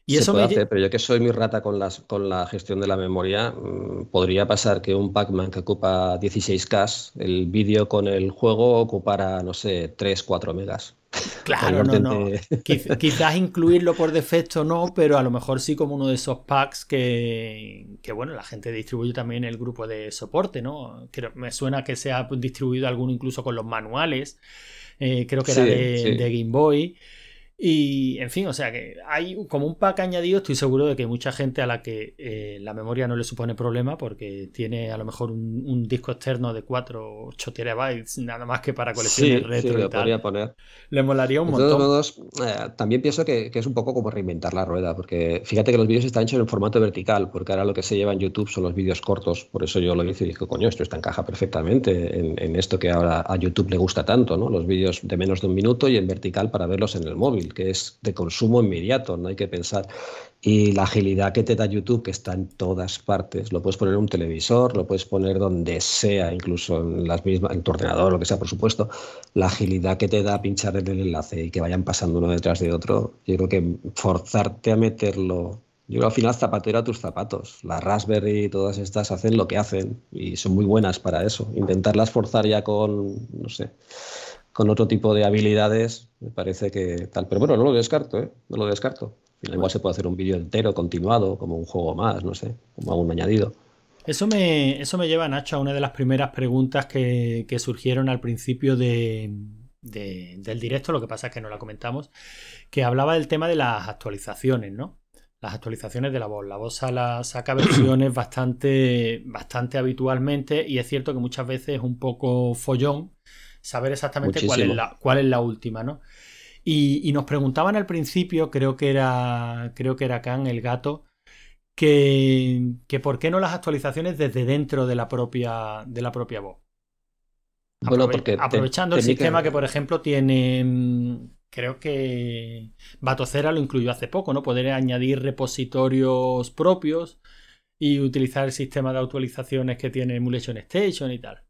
B: Y eso puede hacer, pero yo que soy muy rata con, las, con la gestión de la memoria, mm, podría pasar que un Pac-Man que ocupa 16K, el vídeo con el juego ocupara, no sé, 3, 4 megas.
A: Claro, no, no. quizás incluirlo por defecto no, pero a lo mejor sí como uno de esos packs que, que bueno, la gente distribuye también el grupo de soporte, ¿no? me suena que se ha distribuido alguno incluso con los manuales, eh, creo que era de, de Game Boy. Y, en fin, o sea que hay como un pack añadido, estoy seguro de que mucha gente a la que eh, la memoria no le supone problema porque tiene a lo mejor un, disco externo de 4 o 8 terabytes, nada más que para colecciones retro y tal.
B: Poner.
A: Le molaría un montón.
B: De todos modos, eh, también pienso que, es un poco como reinventar la rueda, porque fíjate que los vídeos están hechos en formato vertical, porque ahora lo que se lleva en YouTube son los vídeos cortos, por eso yo lo hice y dije, coño, esto está encaja perfectamente en, en esto que ahora a YouTube le gusta tanto, ¿no? Los vídeos de menos de un minuto y en vertical para verlos en el móvil que es de consumo inmediato, no hay que pensar. Y la agilidad que te da YouTube, que está en todas partes, lo puedes poner en un televisor, lo puedes poner donde sea, incluso en las mismas, en tu ordenador, lo que sea, por supuesto. La agilidad que te da pinchar en el enlace y que vayan pasando uno detrás de otro, yo creo que forzarte a meterlo yo creo al final zapatero a tus zapatos. La Raspberry y todas estas hacen lo que hacen y son muy buenas para eso. Intentarlas forzar ya con, no sé, con otro tipo de habilidades, me parece que tal. Pero bueno, no lo descarto, ¿eh? No lo descarto. Igual se puede hacer un vídeo entero, continuado, como un juego más, no sé, como algún añadido.
A: Eso me, eso me lleva, Nacho, a una de las primeras preguntas que, surgieron al principio de, del directo, lo que pasa es que no la comentamos, que hablaba del tema de las actualizaciones, ¿no? Las actualizaciones de la voz. La voz saca (coughs) versiones bastante, bastante habitualmente y es cierto que muchas veces es un poco follón saber exactamente cuál es, la, cuál es la última, ¿no? Y, nos preguntaban al principio, creo que era, creo que era Khan, el gato, que, que, por qué no las actualizaciones desde dentro de la propia, de la propia voz. Bueno, porque aprovechando el sistema que, por ejemplo, tiene. Creo que Batocera lo incluyó hace poco, ¿no? Poder añadir repositorios propios y utilizar el sistema de actualizaciones que tiene Emulation Station y tal.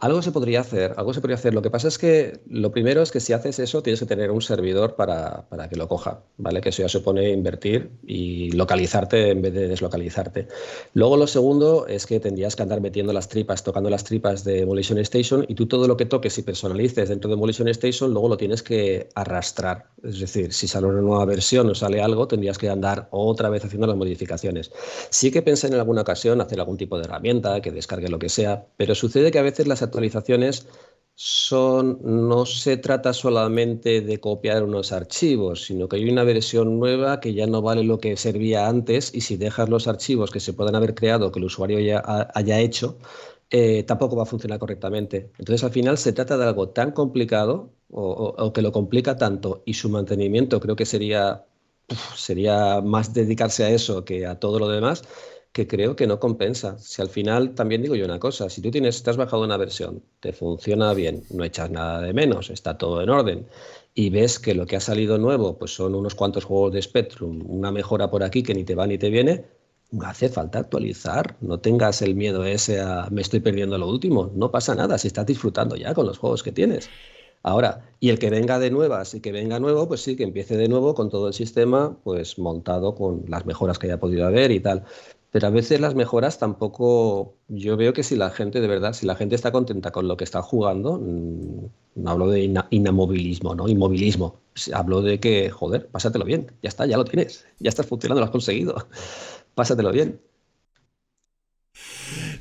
B: Algo se podría hacer, algo se podría hacer. Lo que pasa es que lo primero es que si haces eso tienes que tener un servidor para, para, que lo coja, ¿vale? Que eso ya supone invertir y localizarte en vez de deslocalizarte. Luego lo segundo es que tendrías que andar metiendo las tripas, tocando las tripas de Emulation Station y tú todo lo que toques y personalices dentro de Emulation Station luego lo tienes que arrastrar. Es decir, si sale una nueva versión o sale algo, tendrías que andar otra vez haciendo las modificaciones. Sí que pensé en alguna ocasión hacer algún tipo de herramienta que descargue lo que sea, pero sucede que a veces las actualizaciones son, no se trata solamente de copiar unos archivos, sino que hay una versión nueva que ya no vale lo que servía antes y si dejas los archivos que se puedan haber creado, que el usuario ya haya hecho, eh, tampoco va a funcionar correctamente. Entonces, al final se trata de algo tan complicado o, que lo complica tanto y su mantenimiento creo que sería, sería más dedicarse a eso que a todo lo demás que creo que no compensa. Si al final, también digo yo una cosa, si tú tienes, te has bajado una versión, te funciona bien, no echas nada de menos, está todo en orden, y ves que lo que ha salido nuevo, pues son unos cuantos juegos de Spectrum, una mejora por aquí que ni te va ni te viene, no hace falta actualizar, no tengas el miedo ese a me estoy perdiendo lo último, no pasa nada si estás disfrutando ya con los juegos que tienes. Ahora, y el que venga de nuevas y que venga nuevo, pues sí, que empiece de nuevo con todo el sistema pues montado con las mejoras que haya podido haber y tal. Pero a veces las mejoras tampoco, yo veo que si la gente, de verdad, si la gente está contenta con lo que está jugando, mm, no hablo de inamovilismo, ¿no? Inmovilismo. Hablo de que, joder, pásatelo bien, ya está, ya lo tienes, ya estás funcionando, lo has conseguido, (laughs) pásatelo bien.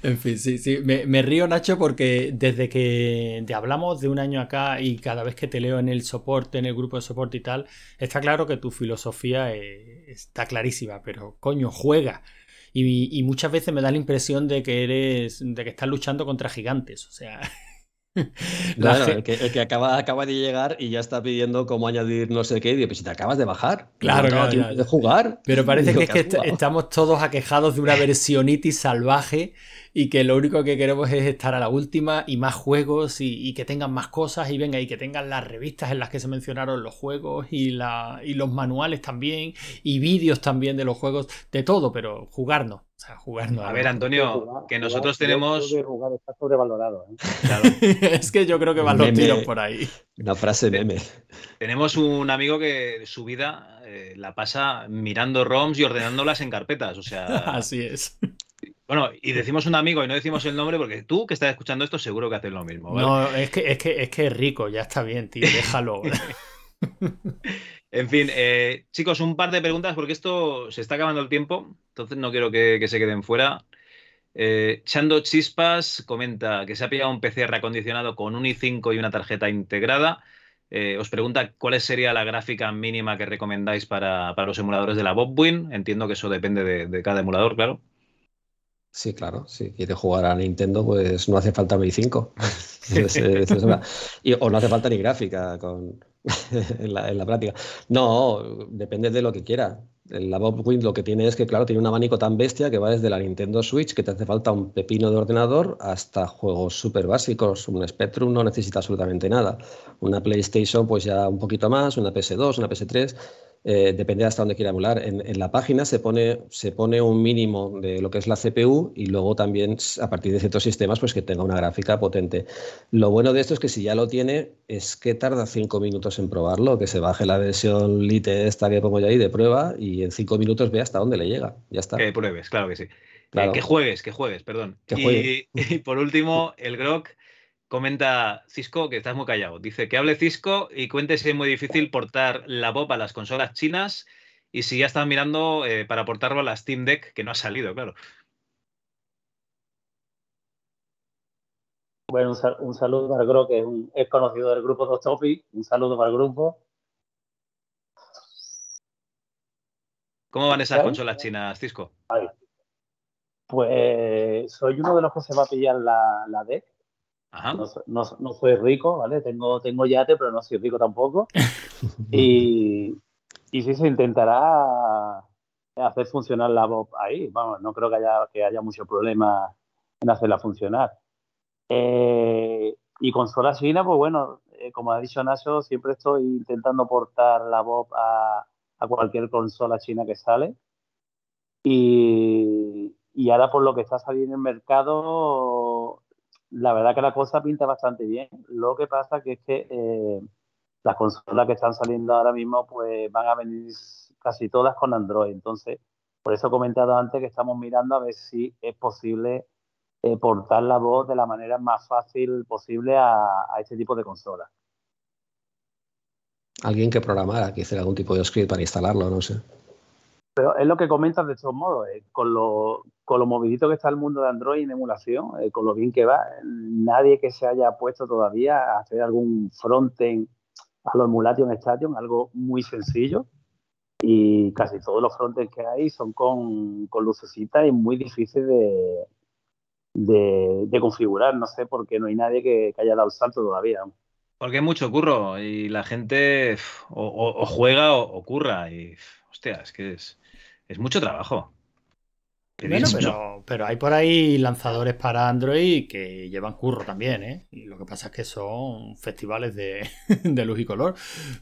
A: En fin, sí, sí. Me, río, Nacho, porque desde que te hablamos de un año acá y cada vez que te leo en el soporte, en el grupo de soporte y tal, está claro que tu filosofía eh, está clarísima, pero coño, juega. Y, y, muchas veces me da la impresión de que eres. de que estás luchando contra gigantes. O sea. (laughs)
B: Claro, el que, acaba, acaba de llegar y ya está pidiendo cómo añadir no sé qué, y pues si te acabas de bajar,
A: claro,
B: claro, de jugar.
A: Pero parece que es que estamos todos aquejados de una (laughs) versionitis salvaje y que lo único que queremos es estar a la última y más juegos y, que tengan más cosas y venga y que tengan las revistas en las que se mencionaron los juegos y, la, y los manuales también y vídeos también de los juegos, de todo, pero jugarnos. O sea.
D: A ver, Antonio, que nosotros tenemos.
C: está sobrevalorado.
A: ¿eh? (laughs) (laughs) es que yo creo que van los tiros por ahí.
B: Una frase meme.
D: Tenemos un amigo que su vida eh, la pasa mirando ROMs y ordenándolas en carpetas. O sea. (laughs)
A: Así es.
D: Bueno, y decimos un amigo y no decimos el nombre porque tú que estás escuchando esto seguro que haces lo mismo.
A: No, es que, es que es que es rico, ya está bien, tío, déjalo.
D: En fin, eh, chicos, un par de preguntas porque esto se está acabando el tiempo, entonces no quiero que, se queden fuera. Eh, Chando Chispas comenta que se ha pillado un PC reacondicionado con un i5 y una tarjeta integrada. Eh, os pregunta cuál sería la gráfica mínima que recomendáis para, los emuladores de la Bobwin. Entiendo que eso depende de cada emulador, claro.
B: Sí, claro, si quiere jugar a Nintendo, pues no hace falta Mi 5. (laughs) (laughs) o no hace falta ni gráfica con, (laughs) en, la, práctica. No, depende de lo que quiera. La Bob Wind lo que tiene es que, claro, tiene un abanico tan bestia que va desde la Nintendo Switch, que te hace falta un pepino de ordenador, hasta juegos súper básicos. Un Spectrum no necesita absolutamente nada. Una PlayStation, pues ya un poquito más, una PS2, una PS3 eh, depende hasta dónde quiera emular. En, la página se pone, se pone un mínimo de lo que es la CPU y luego también a partir de ciertos sistemas pues que tenga una gráfica potente. Lo bueno de esto es que si ya lo tiene es que tarda cinco minutos en probarlo, que se baje la versión Lite esta que pongo ya ahí de prueba y en cinco minutos ve hasta dónde le llega. Ya está.
D: Que pruebes, claro que sí. Eh, que juegues, que juegues, perdón. (laughs) y, por último, el Grok Comenta Cisco que estás muy callado. Dice que hable Cisco y cuente si es muy difícil portar la Bob a las consolas chinas y si ya están mirando eh, para portarlo a la Steam Deck, que no ha salido, claro.
C: Bueno, un, saludo para el grupo, que es, conocido del grupo Dos Topic. Un saludo para el grupo.
D: ¿Cómo van esas consolas chinas, Cisco?
C: Pues soy uno de los que se va a pillar la, la Deck no, soy rico, ¿vale? Tengo, tengo yate, pero no soy rico tampoco. (laughs) y, y sí se intentará hacer funcionar la Bob ahí. Vamos, no creo que haya, que haya mucho problema en hacerla funcionar. Eh, y consola china, pues bueno, eh, como ha dicho Nacho, siempre estoy intentando portar la Bob a, a cualquier consola china que sale. Y, y ahora por lo que está saliendo en el mercado, la verdad que la cosa pinta bastante bien. Lo que pasa que es que eh, las consolas que están saliendo ahora mismo pues van a venir casi todas con Android. Entonces, por eso he comentado antes que estamos mirando a ver si es posible eh, portar la voz de la manera más fácil posible a, este tipo de consolas.
B: Alguien que programara, que hiciera algún tipo de script para instalarlo, no sé.
C: Pero es lo que comentas de todos modos, eh, con, lo, con lo movidito que está el mundo de Android en emulación, eh, con lo bien que va, nadie que se haya puesto todavía a hacer algún frontend a lo Emulation Station, algo muy sencillo. Y casi todos los frontends que hay son con, con lucecitas y muy difícil de, de, configurar. No sé por qué no hay nadie que, haya dado el salto todavía.
D: Porque hay mucho curro y la gente o, juega o, o, curra. Y hostia, es que es, es mucho trabajo.
A: Bueno, pero, pero, hay por ahí lanzadores para Android que llevan curro también, ¿eh? Y lo que pasa es que son festivales de, (laughs) luz y color.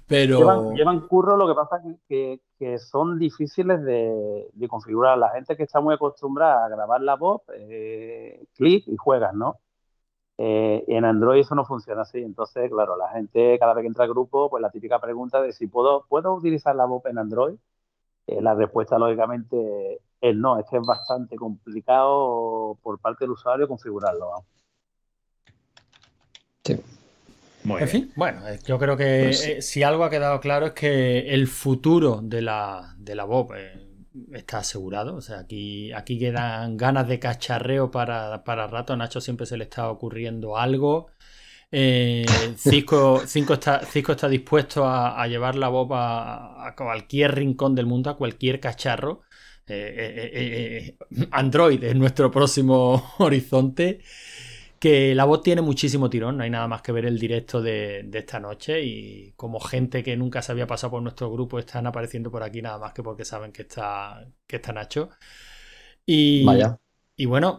A: Pero.
C: Llevan, curro, lo que pasa es que, que son difíciles de, configurar. La gente que está muy acostumbrada a grabar la voz, eh, clic y juegas, ¿no? Eh, en Android eso no funciona así. Entonces, claro, la gente cada vez que entra al grupo, pues la típica pregunta de si puedo, ¿puedo utilizar la voz en Android? Eh, la respuesta, lógicamente, el no, este es bastante complicado por parte del usuario configurarlo.
A: Sí. en fin, bueno, eh, yo creo que pues eh, si algo ha quedado claro es que el futuro de la, de la Bob eh, está asegurado. O sea, aquí, aquí quedan ganas de cacharreo para, para rato. A Nacho siempre se le está ocurriendo algo. (laughs) Cisco, está, está dispuesto a, llevar la Bob a, cualquier rincón del mundo, a cualquier cacharro. Android es nuestro próximo (laughs) horizonte que la voz tiene muchísimo tirón, no hay nada más que ver el directo de, esta noche y como gente que nunca se había pasado por nuestro grupo están apareciendo por aquí nada más que porque saben que está, que está Nacho. Y,
B: Vaya.
A: y bueno,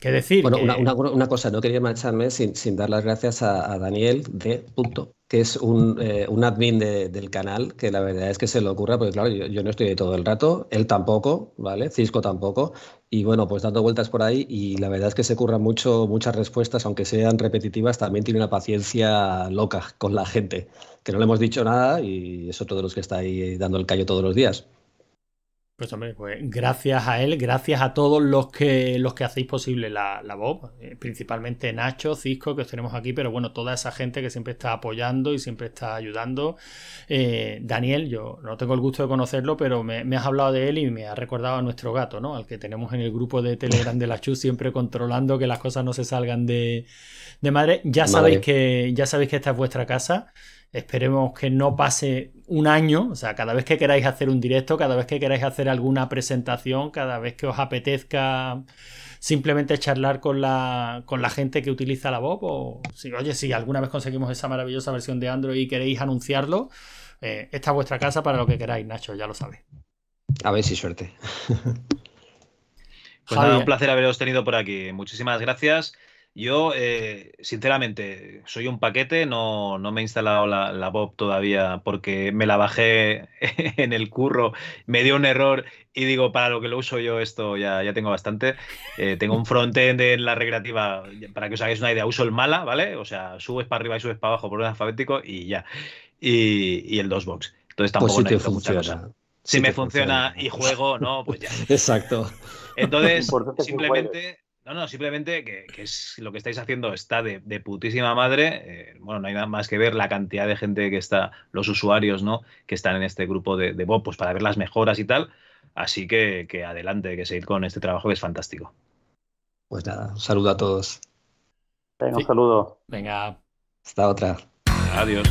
A: ¿Qué decir?
B: Bueno, una, cosa, no quería marcharme sin, dar las gracias a, Daniel de Punto, que es un, eh, admin del canal, que la verdad es que se le ocurra, porque claro, yo, no estoy ahí todo el rato, él tampoco, ¿vale? Cisco tampoco, y bueno, pues dando vueltas por ahí, y la verdad es que se curra mucho, muchas respuestas, aunque sean repetitivas, también tiene una paciencia loca con la gente, que no le hemos dicho nada, y es otro de los que está ahí dando el callo todos los días.
A: Pues hombre, pues gracias a él, gracias a todos los que los que hacéis posible la, la Bob, eh, principalmente Nacho, Cisco, que os tenemos aquí, pero bueno, toda esa gente que siempre está apoyando y siempre está ayudando. Eh, Daniel, yo no tengo el gusto de conocerlo, pero me, has hablado de él y me ha recordado a nuestro gato, ¿no? Al que tenemos en el grupo de Telegram de la Chu, siempre controlando que las cosas no se salgan de, de madre. Ya sabéis que, ya sabéis que esta es vuestra casa. Esperemos que no pase un año, o sea, cada vez que queráis hacer un directo, cada vez que queráis hacer alguna presentación, cada vez que os apetezca simplemente charlar con la, con la gente que utiliza la Bob, o si, oye, si alguna vez conseguimos esa maravillosa versión de Android y queréis anunciarlo, eh, esta es vuestra casa para lo que queráis, Nacho, ya lo sabéis.
B: A ver si suerte. (laughs)
D: Pues nada, un placer haberos tenido por aquí. Muchísimas gracias. Yo, eh, sinceramente, soy un paquete, no, no me he instalado la, la, Bob todavía porque me la bajé (laughs) en el curro, me dio un error y digo, para lo que lo uso yo, esto ya, ya tengo bastante. Eh, tengo un frontend en la recreativa, para que os hagáis una idea, uso el mala, ¿vale? O sea, subes para arriba y subes para abajo por un alfabético y ya. Y, y el DOSBox. Entonces tampoco
B: pues mucha cosa.
D: Si me funciona, y juego, no, pues ya. (laughs)
B: Exacto.
D: Entonces, simplemente no, no, simplemente que, es lo que estáis haciendo está de, putísima madre. Eh, bueno, no hay nada más que ver la cantidad de gente que está, los usuarios, ¿no? Que están en este grupo de, de Bob, pues para ver las mejoras y tal. Así que, que adelante, que seguir con este trabajo que es fantástico.
B: Pues nada, un saludo a todos.
C: Venga, un saludo.
A: Venga.
B: Hasta otra.
D: Adiós.